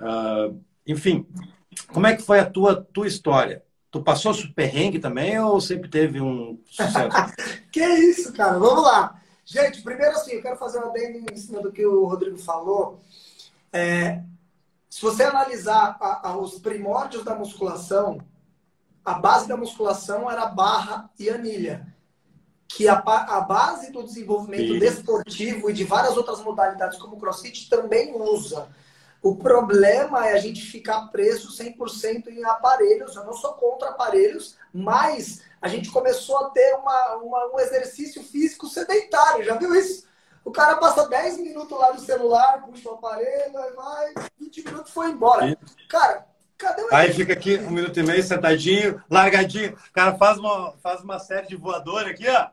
Uh, enfim, como é que foi a tua, tua história? Tu passou perrengue também ou sempre teve um sucesso? que isso, cara? Vamos lá. Gente, primeiro assim, eu quero fazer uma bem em cima do que o Rodrigo falou. É, se você analisar a, a, os primórdios da musculação, a base da musculação era barra e anilha. Que a, a base do desenvolvimento Sim. desportivo e de várias outras modalidades, como o crossfit, também usa. O problema é a gente ficar preso 100% em aparelhos. Eu não sou contra aparelhos, mas a gente começou a ter uma, uma, um exercício físico sedentário. Já viu isso? O cara passa 10 minutos lá no celular, puxa o aparelho, aí vai, 20 minutos foi embora. Cara, cadê o Aí fica aqui um minuto e meio, sentadinho, largadinho. O cara faz uma, faz uma série de voador aqui, ó.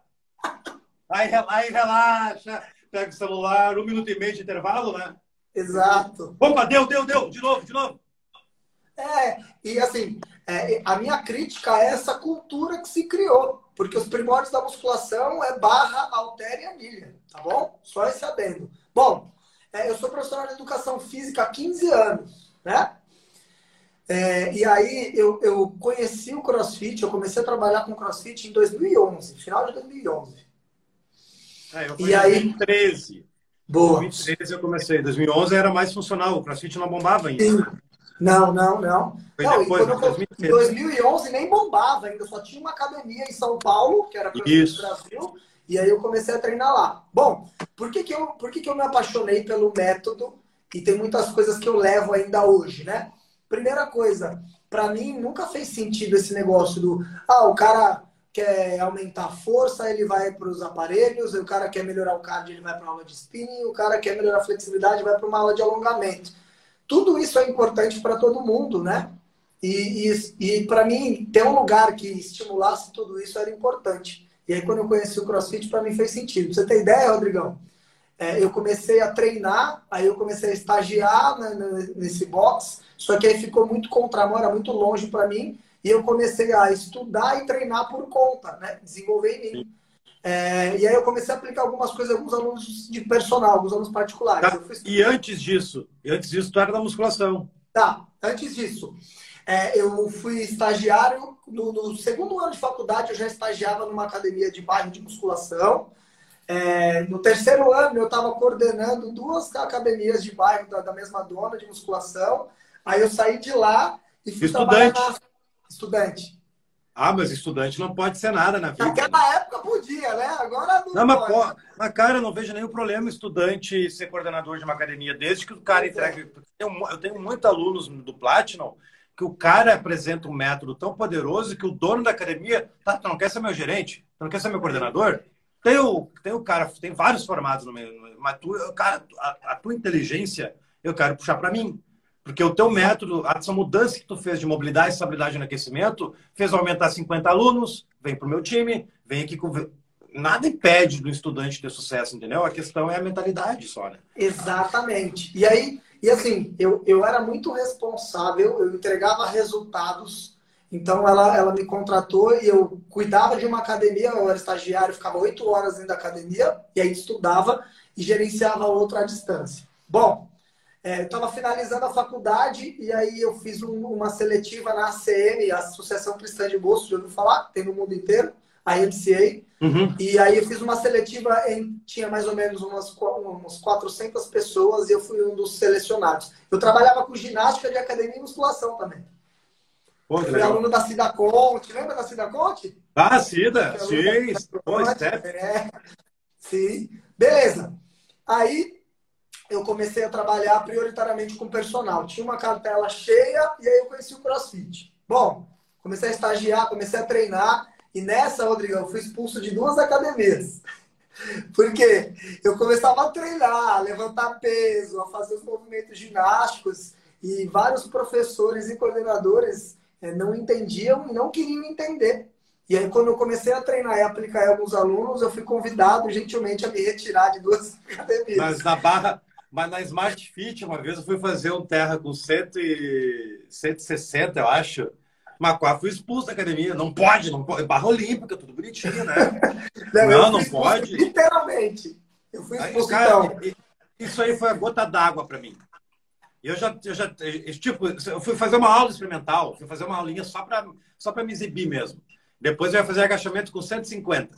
Aí, aí relaxa, pega o celular, um minuto e meio de intervalo, né? Exato. Opa, deu, deu, deu. De novo, de novo. É, e assim, é, a minha crítica é essa cultura que se criou. Porque os primórdios da musculação é barra, halter e anilha, tá bom? Só esse adendo. Bom, é, eu sou professor de educação física há 15 anos, né? É, e aí eu, eu conheci o CrossFit, eu comecei a trabalhar com CrossFit em 2011, final de 2011. É, eu e em 2013. Boa. Em 2013 eu comecei. Em 2011 era mais funcional, o CrossFit não bombava ainda. Sim. Não, não, não. Foi não depois, em 2011 nem bombava ainda, só tinha uma academia em São Paulo, que era para o Brasil, e aí eu comecei a treinar lá. Bom, por que, que, eu, por que, que eu me apaixonei pelo método? E tem muitas coisas que eu levo ainda hoje, né? Primeira coisa, para mim nunca fez sentido esse negócio do, ah, o cara quer aumentar a força, ele vai para os aparelhos, o cara quer melhorar o cardio, ele vai para aula de spinning, o cara quer melhorar a flexibilidade, vai para uma aula de alongamento. Tudo isso é importante para todo mundo, né? E, e, e para mim, ter um lugar que estimulasse tudo isso era importante. E aí, quando eu conheci o CrossFit, para mim fez sentido. Você tem ideia, Rodrigão? É, eu comecei a treinar, aí eu comecei a estagiar né, nesse box, só que aí ficou muito contramão, era muito longe para mim. E eu comecei a estudar e treinar por conta, né? Desenvolver em mim. É, e aí eu comecei a aplicar algumas coisas, alguns alunos de personal, alguns alunos particulares. Tá. E antes disso, antes disso, tu era da musculação. Tá, antes disso. É, eu fui estagiário, no, no, segundo ano de faculdade eu já estagiava numa academia de bairro de musculação. É, no terceiro ano eu estava coordenando duas academias de bairro da, da mesma dona de musculação. Aí eu saí de lá e fui Estudante. trabalhar estudante. Ah, mas estudante não pode ser nada na vida. Naquela época podia, né? Agora não, não mas, pode. Mas, cara, eu não vejo nenhum problema estudante ser coordenador de uma academia, desde que o cara entregue. Eu tenho muitos alunos do Platinum que o cara apresenta um método tão poderoso que o dono da academia, tá, tu não quer ser meu gerente? Tu não quer ser meu coordenador? Tem o, tem o cara, tem vários formatos no meio, mas tu, cara, a, a tua inteligência eu quero puxar para mim. Porque o teu método, essa mudança que tu fez de mobilidade, estabilidade e aquecimento, fez aumentar 50 alunos, vem para o meu time, vem aqui com... Nada impede do estudante ter sucesso, entendeu? A questão é a mentalidade só, né? Exatamente. E aí, e assim, eu, eu era muito responsável, eu entregava resultados, então ela, ela me contratou e eu cuidava de uma academia, eu era estagiário, ficava oito horas dentro da academia, e aí estudava, e gerenciava outro à distância. Bom, é, eu estava finalizando a faculdade e aí eu fiz um, uma seletiva na ACM, a Associação Cristã de Bolsa, já ouviu falar? Tem no mundo inteiro, a MCA. Uhum. E aí eu fiz uma seletiva, em, tinha mais ou menos umas, umas 400 pessoas e eu fui um dos selecionados. Eu trabalhava com ginástica de academia e musculação também. Pô, fui legal. aluno da Cida Conte, lembra da Cida Conte? Ah, Cida, sim. Pô, é. Sim. Beleza. Aí eu comecei a trabalhar prioritariamente com personal. Tinha uma cartela cheia e aí eu conheci o CrossFit. Bom, comecei a estagiar, comecei a treinar e nessa, Rodrigo, eu fui expulso de duas academias. Porque eu começava a treinar, a levantar peso, a fazer os movimentos ginásticos e vários professores e coordenadores eh, não entendiam e não queriam entender. E aí, quando eu comecei a treinar e aplicar em alguns alunos, eu fui convidado gentilmente a me retirar de duas academias. Mas na barra, mas na Smart Fit, uma vez eu fui fazer um terra com 100 e... 160, eu acho. Mas quase fui expulso da academia. Não pode, não pode. Barra olímpica, tudo bonitinho, né? não, não, não pode. Literalmente. Eu fui expulso, aí, cara, então. Isso aí foi a gota d'água para mim. Eu já, eu já, tipo, eu fui fazer uma aula experimental, fui fazer uma aulinha só para só me exibir mesmo. Depois eu ia fazer agachamento com 150.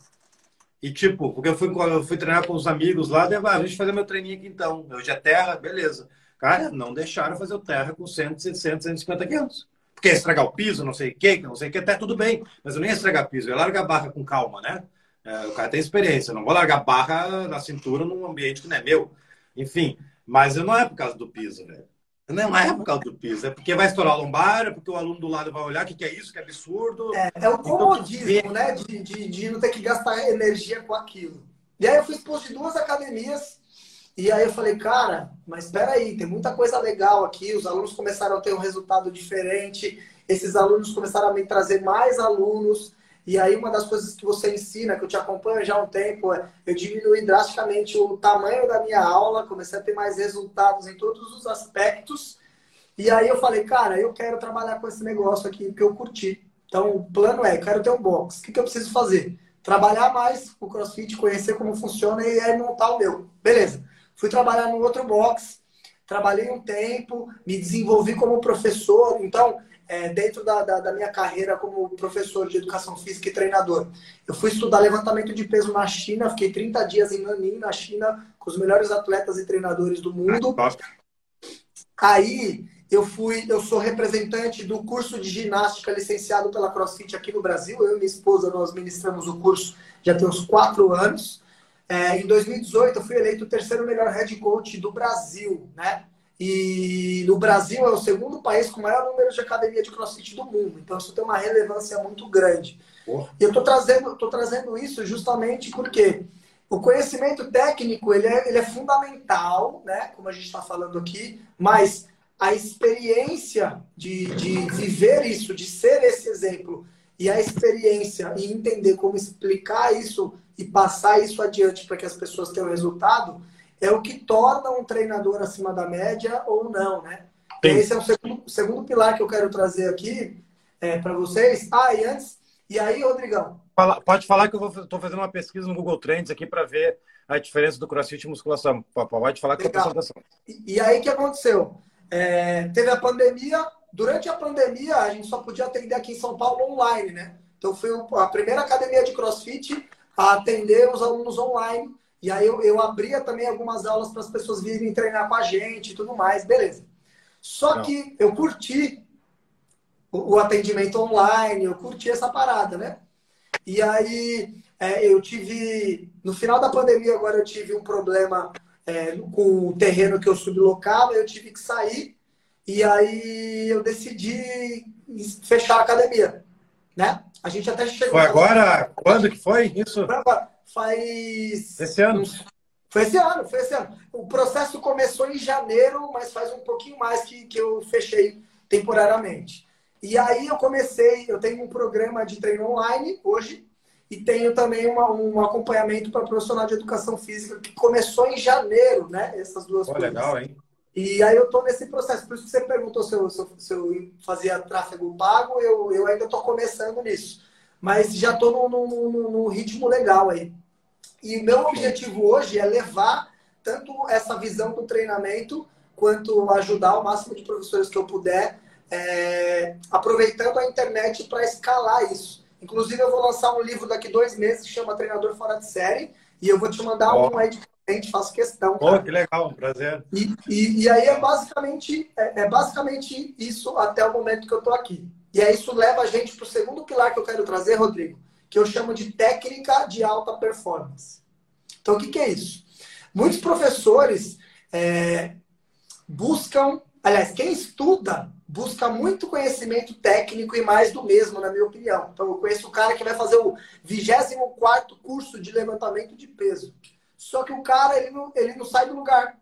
E tipo, porque eu fui, eu fui treinar com os amigos lá, daí, ah, deixa eu fazer meu treininho aqui então. Hoje é terra, beleza. Cara, não deixaram fazer o terra com 100, 100, 150 quilos. Porque estragar o piso, não sei o que, não sei o que, até tudo bem. Mas eu nem ia estragar piso, eu ia largar a barra com calma, né? É, o cara tem experiência, eu não vou largar barra na cintura num ambiente que não é meu. Enfim, mas não é por causa do piso, velho. Não é por causa do piso, é porque vai estourar a lombar, é porque o aluno do lado vai olhar o que, que é isso, que é absurdo. É, é o então, comodismo, então, né? De, de, de, não ter que gastar energia com aquilo. E aí eu fui exposto de duas academias, e aí eu falei, cara, mas espera aí, tem muita coisa legal aqui, os alunos começaram a ter um resultado diferente, esses alunos começaram a me trazer mais alunos, e aí uma das coisas que você ensina, que eu te acompanho já há um tempo, é eu diminuí drasticamente o tamanho da minha aula, comecei a ter mais resultados em todos os aspectos. E aí eu falei, cara, eu quero trabalhar com esse negócio aqui, porque eu curti. Então o plano é, quero ter um box. O que, que eu preciso fazer? Trabalhar mais o CrossFit, conhecer como funciona e aí montar o meu. Beleza. Fui trabalhar no outro box, trabalhei um tempo, me desenvolvi como professor. Então, é, dentro da, da, da, minha carreira como professor de educação física e treinador. Eu fui estudar levantamento de peso na China, fiquei 30 dias em Nanning, na China, com os melhores atletas e treinadores do mundo. Aí eu fui, eu sou representante do curso de ginástica licenciado pela CrossFit aqui no Brasil. Eu e minha esposa nós ministramos o curso já tem uns quatro anos. É, em 2018 eu fui eleito o terceiro melhor head coach do Brasil, né? E no Brasil é o segundo país com o maior número de academia de crossfit do mundo. Então isso tem uma relevância muito grande. E eu estou trazendo, tô trazendo isso justamente porque o conhecimento técnico ele é, ele é fundamental, né? como a gente está falando aqui, mas a experiência de, de viver isso, de ser esse exemplo, e a experiência e entender como explicar isso e passar isso adiante para que as pessoas tenham resultado, é o que torna um treinador acima da média ou não, né? Esse é o segundo, segundo pilar que eu quero trazer aqui é, para vocês. Ah, e antes, e aí, Rodrigão? Fala, pode falar que eu estou fazendo uma pesquisa no Google Trends aqui para ver a diferença do crossfit e musculação. Pode falar que eu estou atenção. E, e aí, o que aconteceu? É, teve a pandemia. Durante a pandemia, a gente só podia atender aqui em São Paulo online, né? Então, foi a primeira academia de crossfit a atender os alunos online e aí eu, eu abria também algumas aulas para as pessoas virem treinar com a gente e tudo mais, beleza. Só Não. que eu curti o, o, atendimento online, eu curti essa parada, né? E aí é, eu tive, no final da pandemia agora eu tive um problema é, com o terreno que eu sublocava, eu tive que sair e aí eu decidi fechar a academia, né? A gente até chegou... Foi agora? Quando que foi isso? Foi agora faz. Esse ano? Foi esse ano, foi esse ano. O processo começou em janeiro, mas faz um pouquinho mais que, que eu fechei temporariamente. E aí eu comecei, eu tenho um programa de treino online hoje e tenho também uma, um acompanhamento para profissional de educação física que começou em janeiro, né? Essas duas Pô, coisas. legal, hein? E aí eu estou nesse processo. Por isso que você perguntou se eu, se eu, se eu fazia tráfego pago, eu, eu ainda estou começando nisso. Mas já estou num, num, num ritmo legal aí. E meu objetivo hoje é levar tanto essa visão do treinamento, quanto ajudar o máximo de professores que eu puder, é, aproveitando a internet para escalar isso. Inclusive, eu vou lançar um livro daqui dois meses que chama Treinador Fora de Série, e eu vou te mandar oh. um aí de presente, faço questão. Pô, que legal, um prazer. E, e, e aí é basicamente, é, é, basicamente isso até o momento que eu estou aqui. E aí isso leva a gente para o segundo pilar que eu quero trazer, Rodrigo, que eu chamo de técnica de alta performance. Então, o que, que é isso? Muitos professores é, buscam, aliás, quem estuda busca muito conhecimento técnico e mais do mesmo, na minha opinião. Então, eu conheço o cara que vai fazer o 24 curso de levantamento de peso. Só que o cara, ele não, ele não sai do lugar.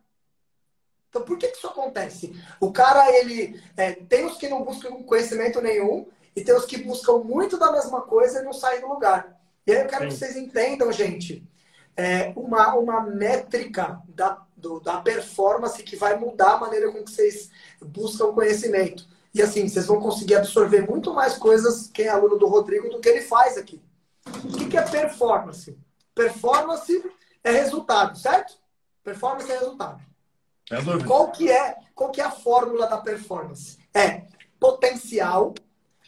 Então, por que, que isso acontece? O cara, ele... É, tem os que não buscam conhecimento nenhum e tem os que buscam muito da mesma coisa e não saem do lugar. E aí eu quero Sim. que vocês entendam, gente, é, uma, uma métrica da do, da performance que vai mudar a maneira com que vocês buscam conhecimento. E assim, vocês vão conseguir absorver muito mais coisas, quem é aluno do Rodrigo, do que ele faz aqui. O que, que é performance? Performance é resultado, certo? Performance é resultado. É qual que é, qual que é a fórmula da performance? É potencial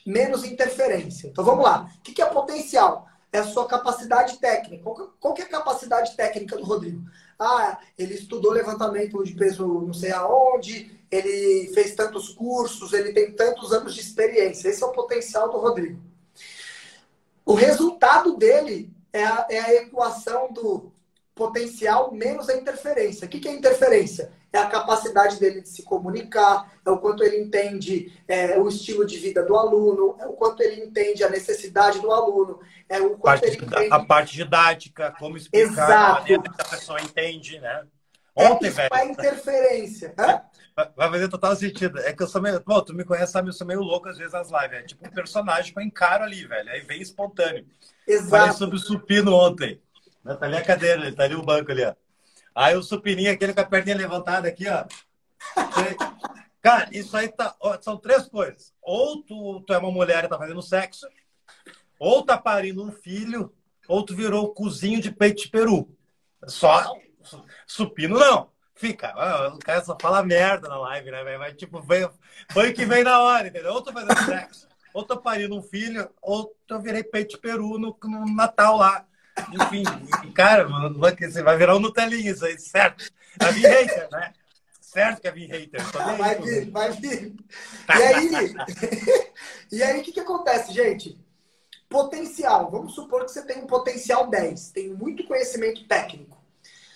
menos interferência. Então vamos lá. O que, é potencial? É a sua capacidade técnica. Qual, qual que é a capacidade técnica do Rodrigo? Ah, ele estudou levantamento de peso não sei aonde, ele fez tantos cursos, ele tem tantos anos de experiência. Esse é o potencial do Rodrigo. O resultado dele é a, é a equação do potencial menos a interferência. O que, que é interferência? É a capacidade dele de se comunicar, é o quanto ele entende é, o estilo de vida do aluno, é o quanto ele entende a necessidade do aluno, é o quanto ele entende... A parte didática, como explicar Exato. a maneira que a pessoa entende, né? Ontem, é velho. É interferência. Hã? Vai fazer total sentido. É que eu sou meio. Pô, tu me conhece, sabe? Eu sou meio louco às vezes nas lives. É tipo um personagem que eu encaro ali, velho. Aí vem espontâneo. Exato. Falei sobre o supino ontem. Tá ali a cadeira, tá ali o banco ali, ó. Aí o supininho, aquele com a perninha levantada aqui, ó. Cara, isso aí tá. Ó, são três coisas. Ou tu, tu é uma mulher e tá fazendo sexo, ou tá parindo um filho, ou tu virou cozinho de peito de peru. Só supino não. Fica, o cara só fala merda na live, né, velho? Mas tipo, vem, foi que vem na hora, entendeu? Ou tô fazendo sexo, ou tô parindo um filho, ou eu virei peito de peru no, no Natal lá. Enfim, cara, você vai virar um Nutelinha isso aí, certo? Vai vir hater, né? Certo que é vir hater. Vai vir, vai vir. E aí, e aí o que, que acontece, gente? Potencial. Vamos supor que você tem um potencial 10, tem muito conhecimento técnico.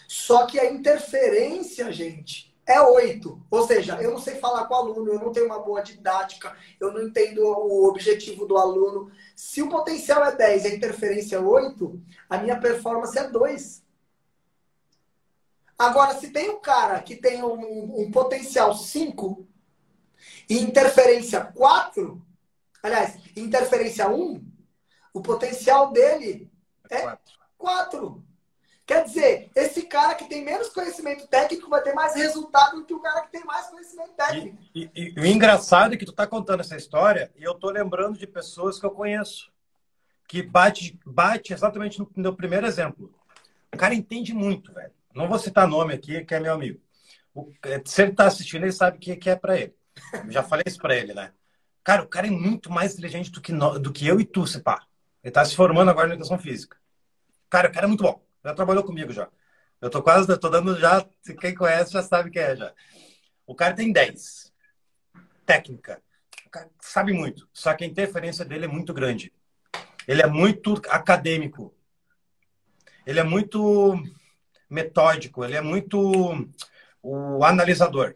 Só que a interferência, gente, é 8. Ou seja, eu não sei falar com o aluno, eu não tenho uma boa didática, eu não entendo o objetivo do aluno. Se o potencial é 10 e a interferência é 8, a minha performance é 2. Agora, se tem um cara que tem um, um potencial 5 e interferência 4, aliás, interferência 1, o potencial dele é 4. Quer dizer, esse cara que tem menos conhecimento técnico vai ter mais resultado do que o cara que tem mais conhecimento técnico. E, e, e o engraçado é que tu tá contando essa história e eu tô lembrando de pessoas que eu conheço que bate, bate exatamente no meu primeiro exemplo. O cara entende muito, velho. Não vou citar nome aqui, que é meu amigo. O, se ele tá assistindo, ele sabe o que, que é para ele. Eu já falei isso para ele, né? Cara, o cara é muito mais inteligente do que, no, do que eu e tu, se pá. Ele tá se formando agora na educação física. Cara, o cara é muito bom. Já trabalhou comigo já. Eu tô quase, eu tô dando já, quem conhece já sabe quem é já. O cara tem 10. Técnica. O cara sabe muito. Só que a interferência dele é muito grande. Ele é muito acadêmico. Ele é muito metódico. Ele é muito o analisador.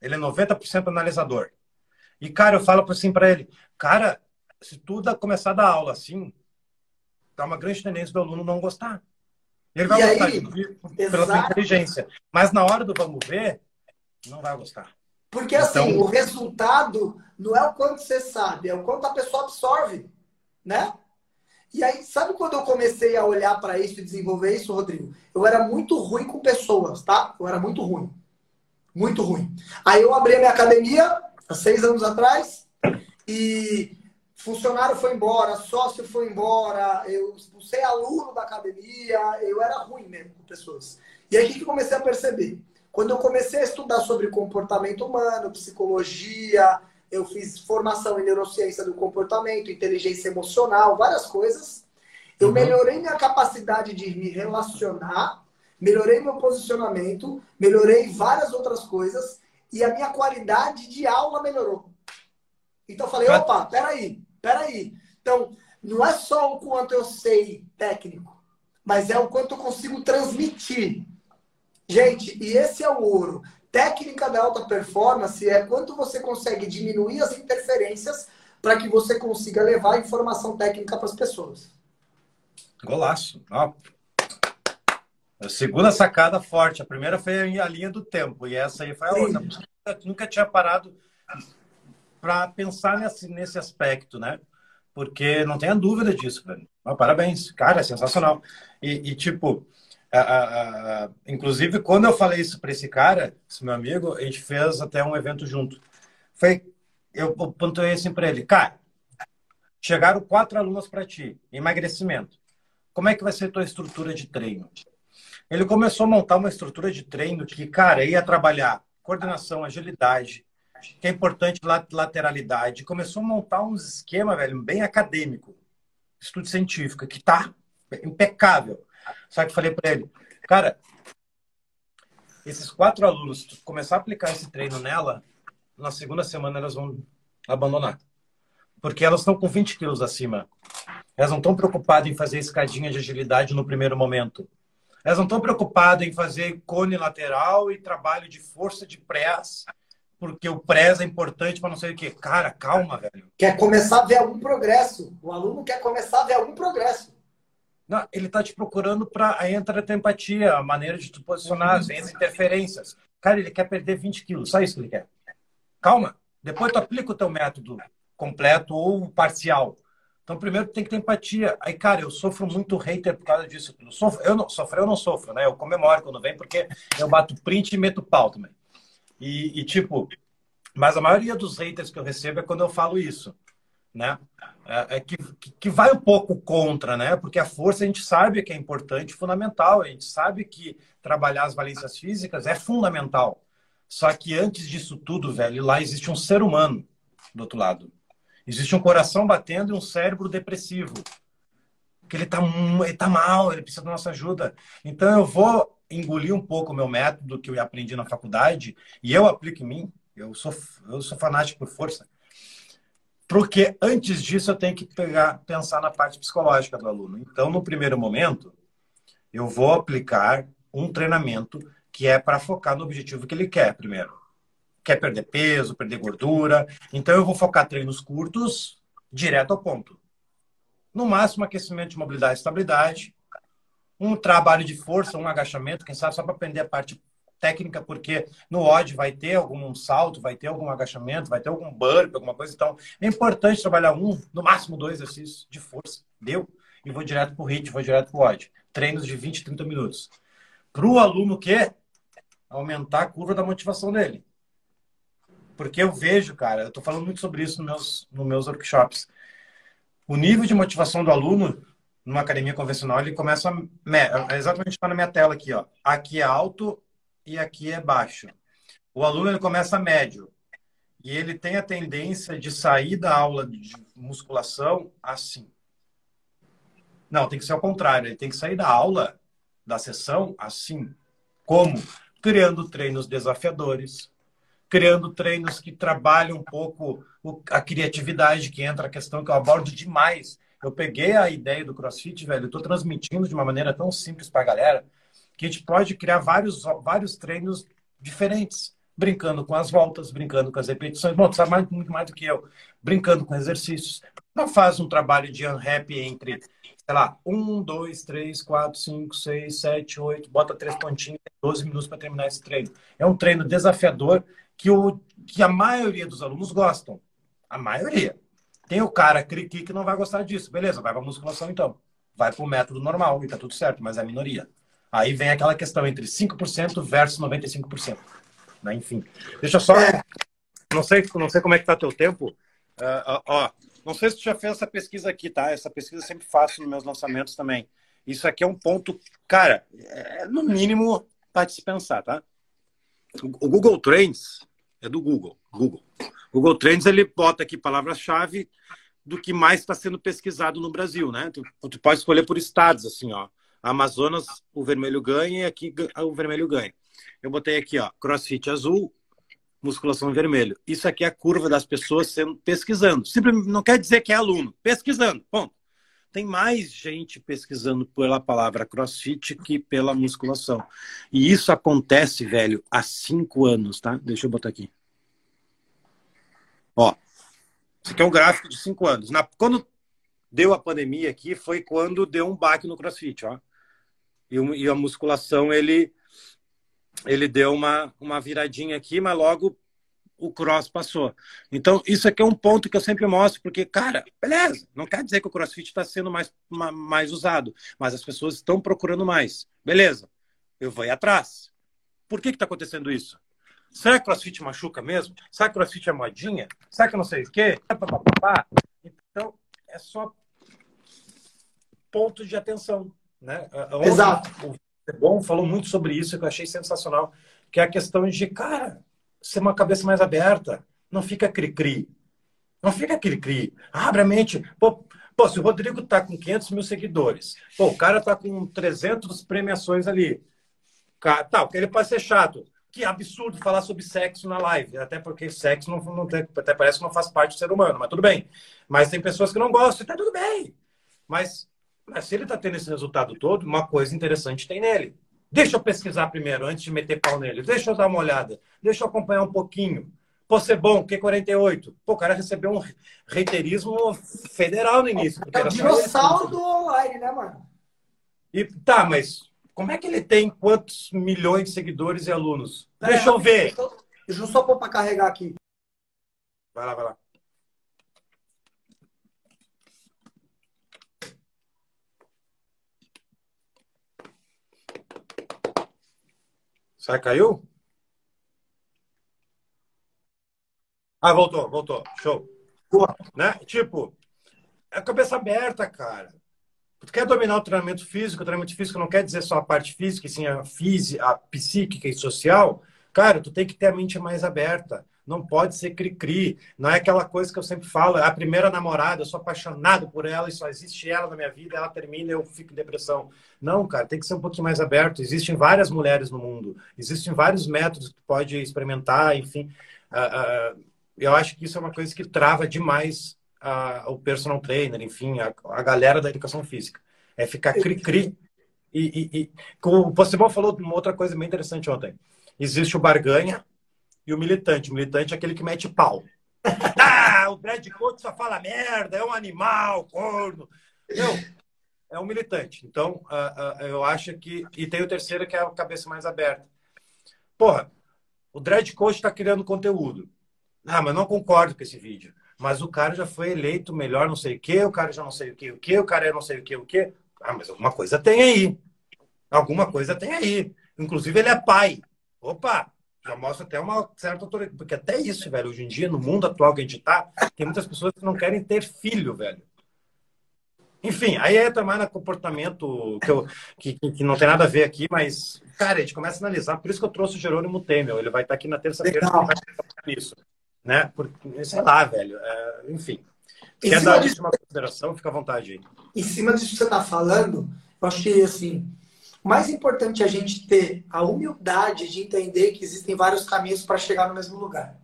Ele é 90% analisador. E, cara, eu falo assim para ele, cara, se tu começar a dar aula assim, tá uma grande tendência do aluno não gostar. Ele vai e gostar aí, de, pela sua inteligência. Mas na hora do vamos ver, não vai gostar. Porque assim, então... o resultado não é o quanto você sabe, é o quanto a pessoa absorve, né? E aí, sabe quando eu comecei a olhar para isso e desenvolver isso, Rodrigo? Eu era muito ruim com pessoas, tá? Eu era muito ruim. Muito ruim. Aí eu abri a minha academia, há seis anos atrás, e funcionário foi embora, sócio foi embora, eu expulsei aluno da academia, eu era ruim mesmo com pessoas. E aí o que eu comecei a perceber? Quando eu comecei a estudar sobre comportamento humano, psicologia, eu fiz formação em neurociência do comportamento, inteligência emocional, várias coisas. Eu uhum. melhorei minha capacidade de me relacionar, melhorei meu posicionamento, melhorei várias outras coisas e a minha qualidade de aula melhorou. Então eu falei, opa, peraí, peraí. Então, não é só o quanto eu sei técnico, mas é o quanto eu consigo transmitir. Gente, e esse é o ouro. Técnica da alta performance é quanto você consegue diminuir as interferências para que você consiga levar informação técnica para as pessoas. Golaço. Ó. A segunda sacada forte. A primeira foi a linha do tempo e essa aí foi a outra. Nunca tinha parado para pensar nesse, nesse aspecto, né? Porque não tenha dúvida disso, velho. parabéns, cara, é sensacional. E, e tipo, a, a, a, inclusive, quando eu falei isso para esse cara, esse meu amigo, a gente fez até um evento junto. Foi, eu pontuei assim para ele, cara, chegaram quatro alunos para ti, emagrecimento. Como é que vai ser tua estrutura de treino? Ele começou a montar uma estrutura de treino que, cara, ia trabalhar coordenação, agilidade, que é importante lateralidade. Começou a montar uns esquema, velho, bem acadêmico, estudo científico, que tá impecável. Só que falei para ele, cara, esses quatro alunos, tu começar a aplicar esse treino nela, na segunda semana elas vão abandonar. Porque elas estão com 20 quilos acima. Elas não estão preocupadas em fazer escadinha de agilidade no primeiro momento. Elas não estão preocupadas em fazer cone lateral e trabalho de força de press porque o pré é importante para não sei o quê. Cara, calma, velho. Quer começar a ver algum progresso. O aluno quer começar a ver algum progresso. Não, ele está te procurando para a entra a empatia, a maneira de te posicionar, as vezes interferências. Cara, ele quer perder 20 quilos, só isso que ele quer. Calma, depois tu aplica o teu método completo ou parcial. Então, primeiro tem que ter empatia. Aí, cara, eu sofro muito hater por causa disso. Eu, sofro, eu não sofro, eu não sofro, né? Eu comemoro quando vem, porque eu bato print e meto pau também. E, e, tipo, mas a maioria dos haters que eu recebo é quando eu falo isso, né? É, é que, que vai um pouco contra, né? Porque a força a gente sabe que é importante, fundamental. A gente sabe que trabalhar as valências físicas é fundamental. Só que antes disso tudo, velho, lá existe um ser humano do outro lado. Existe um coração batendo e um cérebro depressivo. Que ele tá, ele tá mal, ele precisa da nossa ajuda. Então eu vou engoli um pouco o meu método que eu aprendi na faculdade e eu aplico em mim. Eu sou, eu sou fanático por força. Porque antes disso eu tenho que pegar, pensar na parte psicológica do aluno. Então, no primeiro momento, eu vou aplicar um treinamento que é para focar no objetivo que ele quer primeiro. Quer perder peso, perder gordura. Então, eu vou focar treinos curtos, direto ao ponto. No máximo, aquecimento de mobilidade e estabilidade, um trabalho de força, um agachamento, quem sabe só para aprender a parte técnica, porque no odd vai ter algum salto, vai ter algum agachamento, vai ter algum burp, alguma coisa. Então, é importante trabalhar um, no máximo dois exercícios de força. Deu? E vou direto para o HIIT, vou direto para o odd. Treinos de 20, 30 minutos. Para o aluno que aumentar a curva da motivação dele. Porque eu vejo, cara, eu estou falando muito sobre isso nos meus, nos meus workshops. O nível de motivação do aluno numa academia convencional, ele começa a, exatamente está na minha tela aqui, ó. Aqui é alto e aqui é baixo. O aluno ele começa médio e ele tem a tendência de sair da aula de musculação assim. Não, tem que ser ao contrário. Ele tem que sair da aula, da sessão, assim. Como? Criando treinos desafiadores, criando treinos que trabalham um pouco a criatividade, que entra a questão que eu abordo demais eu peguei a ideia do CrossFit, velho, eu tô transmitindo de uma maneira tão simples para a galera que a gente pode criar vários, vários treinos diferentes, brincando com as voltas, brincando com as repetições. Bom, tu sabe mais, muito mais do que eu, brincando com exercícios. Não faz um trabalho de unhappy entre, sei lá, um, dois, três, quatro, cinco, seis, sete, oito, bota três pontinhos, 12 minutos para terminar esse treino. É um treino desafiador que, o, que a maioria dos alunos gostam. A maioria. Tem o cara criqui que não vai gostar disso. Beleza, vai para musculação então. Vai para o método normal e tá tudo certo, mas é a minoria. Aí vem aquela questão entre 5% versus 95%. Né? Enfim. Deixa eu só. É. Não sei, não sei como é que tá teu tempo. Uh, ó, não sei se tu já fez essa pesquisa aqui, tá? Essa pesquisa eu sempre faço nos meus lançamentos também. Isso aqui é um ponto, cara, é, no mínimo para se pensar, tá? O Google Trends é do Google. Google. Google Trends ele bota aqui palavras-chave do que mais está sendo pesquisado no Brasil, né? Tu, tu, pode escolher por estados, assim, ó. Amazonas, o vermelho ganha e aqui o vermelho ganha. Eu botei aqui, ó, CrossFit azul, musculação vermelho. Isso aqui é a curva das pessoas sendo pesquisando. Simplesmente não quer dizer que é aluno, pesquisando. Ponto. Tem mais gente pesquisando pela palavra CrossFit que pela musculação. E isso acontece, velho, há cinco anos, tá? Deixa eu botar aqui. Ó, isso aqui é um gráfico de cinco anos. Na, quando deu a pandemia aqui, foi quando deu um baque no CrossFit, ó. E, e a musculação, ele ele deu uma, uma viradinha aqui, mas logo o cross passou. Então, isso aqui é um ponto que eu sempre mostro, porque, cara, beleza, não quer dizer que o crossfit está sendo mais, mais usado, mas as pessoas estão procurando mais. Beleza, eu vou atrás. Por que está acontecendo isso? Será que crossfit machuca mesmo? Será que crossfit é modinha? Será que não sei o quê? Então, é só ponto de atenção. Né? Ontem, Exato. O Bom falou muito sobre isso, que eu achei sensacional, que é a questão de, cara, ser uma cabeça mais aberta. Não fica cri-cri. Não fica cri-cri. Abre a mente. Pô, pô, se o Rodrigo tá com 500 mil seguidores, pô, o cara tá com 300 premiações ali. Tá, ele pode ser chato. Que absurdo falar sobre sexo na live. Até porque sexo não, não tem, até parece que não faz parte do ser humano, mas tudo bem. Mas tem pessoas que não gostam, e tá tudo bem. Mas, mas se ele tá tendo esse resultado todo, uma coisa interessante tem nele. Deixa eu pesquisar primeiro, antes de meter pau nele. Deixa eu dar uma olhada. Deixa eu acompanhar um pouquinho. Pô, ser bom, Q48. Pô, o cara recebeu um reiterismo federal no início. É o dinossauro do online, né, mano? E, tá, mas como é que ele tem quantos milhões de seguidores e alunos? É, Deixa eu ver. Deixa eu só pôr para carregar aqui. Vai lá, vai lá. Sai, caiu? Ah, voltou, voltou. Show. Né? Tipo, é a cabeça aberta, cara. Tu quer dominar o treinamento físico, o treinamento físico não quer dizer só a parte física, sim a física, a psíquica e social. Cara, tu tem que ter a mente mais aberta não pode ser cri-cri. Não é aquela coisa que eu sempre falo, é a primeira namorada, eu sou apaixonado por ela e só existe ela na minha vida, ela termina e eu fico em depressão. Não, cara, tem que ser um pouquinho mais aberto. Existem várias mulheres no mundo, existem vários métodos que tu pode experimentar, enfim. Uh, uh, eu acho que isso é uma coisa que trava demais uh, o personal trainer, enfim, a, a galera da educação física. É ficar cri-cri. E, e, e, o Possible falou uma outra coisa bem interessante ontem. Existe o barganha, e o militante. O militante é aquele que mete pau. ah, o Brad Coach só fala merda, é um animal, corno. Não, é um militante. Então, uh, uh, eu acho que. E tem o terceiro, que é a cabeça mais aberta. Porra, o Dread Coach está criando conteúdo. Ah, mas não concordo com esse vídeo. Mas o cara já foi eleito melhor não sei o quê, o cara já não sei o quê, o quê, o cara é não sei o quê, o quê. Ah, mas alguma coisa tem aí. Alguma coisa tem aí. Inclusive, ele é pai. Opa, já mostra até uma certa autoridade. Porque até isso, velho, hoje em dia, no mundo atual que a gente tá, tem muitas pessoas que não querem ter filho, velho. Enfim, aí entra mais no comportamento que, eu, que, que não tem nada a ver aqui, mas, cara, a gente começa a analisar. Por isso que eu trouxe o Jerônimo Temel. Ele vai estar aqui na terça-feira e nisso. Né? Porque, sei lá, velho. É, enfim. Quer dar disso, uma consideração? Fica à vontade aí. Em cima disso que você está falando, eu achei assim mais importante é a gente ter a humildade de entender que existem vários caminhos para chegar no mesmo lugar.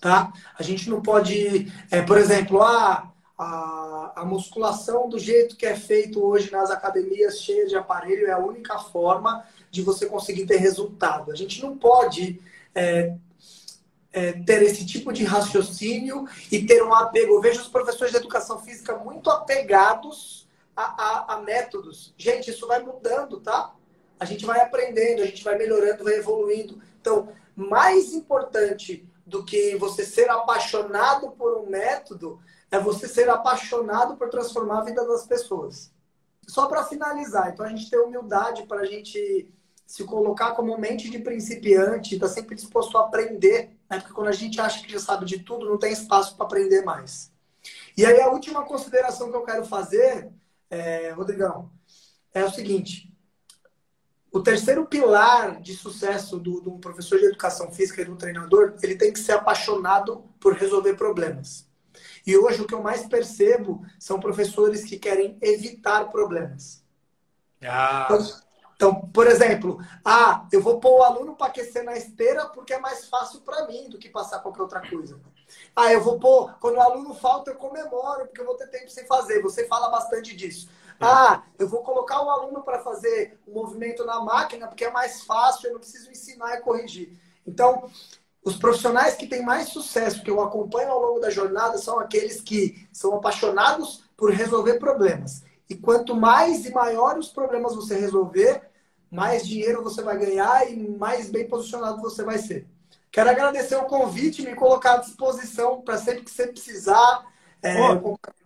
Tá? A gente não pode, é, por exemplo, ah, a, a musculação do jeito que é feito hoje nas academias cheias de aparelho é a única forma de você conseguir ter resultado. A gente não pode é, é, ter esse tipo de raciocínio e ter um apego. Eu vejo os professores de educação física muito apegados a, a, a métodos. Gente, isso vai mudando, tá? A gente vai aprendendo, a gente vai melhorando, vai evoluindo. Então, mais importante do que você ser apaixonado por um método é você ser apaixonado por transformar a vida das pessoas. Só para finalizar, então a gente ter humildade para a gente se colocar como mente de principiante, está sempre disposto a aprender, né? porque quando a gente acha que já sabe de tudo, não tem espaço para aprender mais. E aí a última consideração que eu quero fazer, é, Rodrigão, é o seguinte: o terceiro pilar de sucesso do, do professor de educação física e do treinador, ele tem que ser apaixonado por resolver problemas. E hoje o que eu mais percebo são professores que querem evitar problemas. Ah. Então, então, por exemplo, ah, eu vou pôr o aluno para aquecer na esteira porque é mais fácil para mim do que passar qualquer outra coisa. Ah, eu vou pôr, quando o aluno falta, eu comemoro porque eu vou ter tempo sem fazer. Você fala bastante disso. É. Ah, eu vou colocar o aluno para fazer o um movimento na máquina porque é mais fácil, eu não preciso ensinar e corrigir. Então, os profissionais que têm mais sucesso, que eu acompanho ao longo da jornada, são aqueles que são apaixonados por resolver problemas. E quanto mais e maiores os problemas você resolver, mais dinheiro você vai ganhar e mais bem posicionado você vai ser. Quero agradecer o convite, me colocar à disposição para sempre que você precisar. É,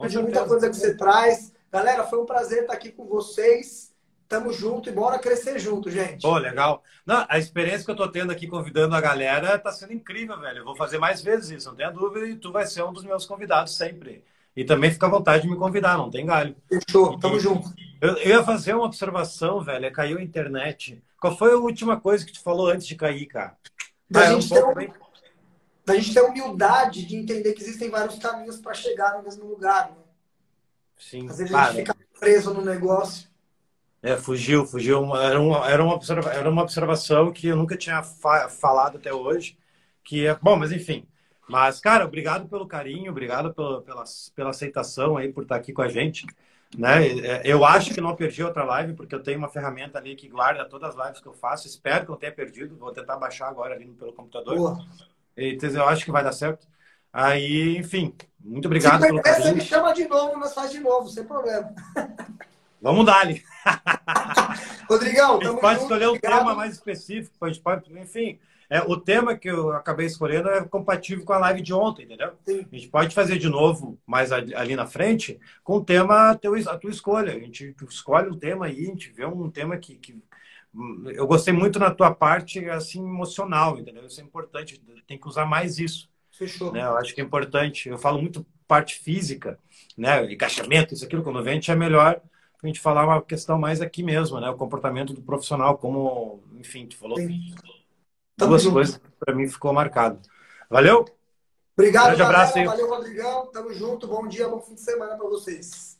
de muita coisa que você traz. Galera, foi um prazer estar aqui com vocês. Tamo junto e bora crescer junto, gente. Pô, legal. Não, a experiência que eu tô tendo aqui convidando a galera tá sendo incrível, velho. Eu vou fazer mais vezes isso, não tenha dúvida, e tu vai ser um dos meus convidados sempre. E também fica à vontade de me convidar, não tem galho. Fechou, tamo e, junto. Eu, eu, ia fazer uma observação, velho. Caiu a internet. Qual foi a última coisa que tu falou antes de cair, cara? Da, ah, gente, é um ter, da gente ter humildade de entender que existem vários caminhos para chegar no mesmo lugar. Né? Sim. Às vezes a gente fica preso no negócio. É, fugiu, fugiu. Era uma, era uma, observa, era uma observação que eu nunca tinha fa falado até hoje. Que é, bom, mas enfim. Mas, cara, obrigado pelo carinho, obrigado pela, pela, pela aceitação aí, por estar aqui com a gente. Né? É, eu acho que não perdi outra live, porque eu tenho uma ferramenta ali que guarda todas as lives que eu faço. Espero que não tenha perdido. Vou tentar baixar agora ali pelo computador. Boa. Então, eu acho que vai dar certo. Aí, enfim, muito obrigado Se carinho. Você me chama de novo, nós faz de novo, sem problema. Vamos dar ali. Rodrigão, a gente pode escolher um obrigado. tema mais específico, a gente pode, enfim. É, o tema que eu acabei escolhendo é compatível com a live de ontem, entendeu? Sim. A gente pode fazer de novo, mais ali na frente, com o tema teu, a tua escolha. A gente escolhe um tema aí, a gente vê um tema que, que eu gostei muito na tua parte assim emocional, entendeu? Isso é importante, tem que usar mais isso. Fechou. Né? Eu acho que é importante. Eu falo muito parte física, né? Encaixamento, isso aquilo, quando vem, a gente é melhor a gente falar uma questão mais aqui mesmo, né? O comportamento do profissional, como, enfim, tu falou Sim. Duas junto. coisas que para mim ficou marcado. Valeu? Obrigado, Grande abraço aí. Valeu, Rodrigão. Tamo junto. Bom dia, bom fim de semana para vocês.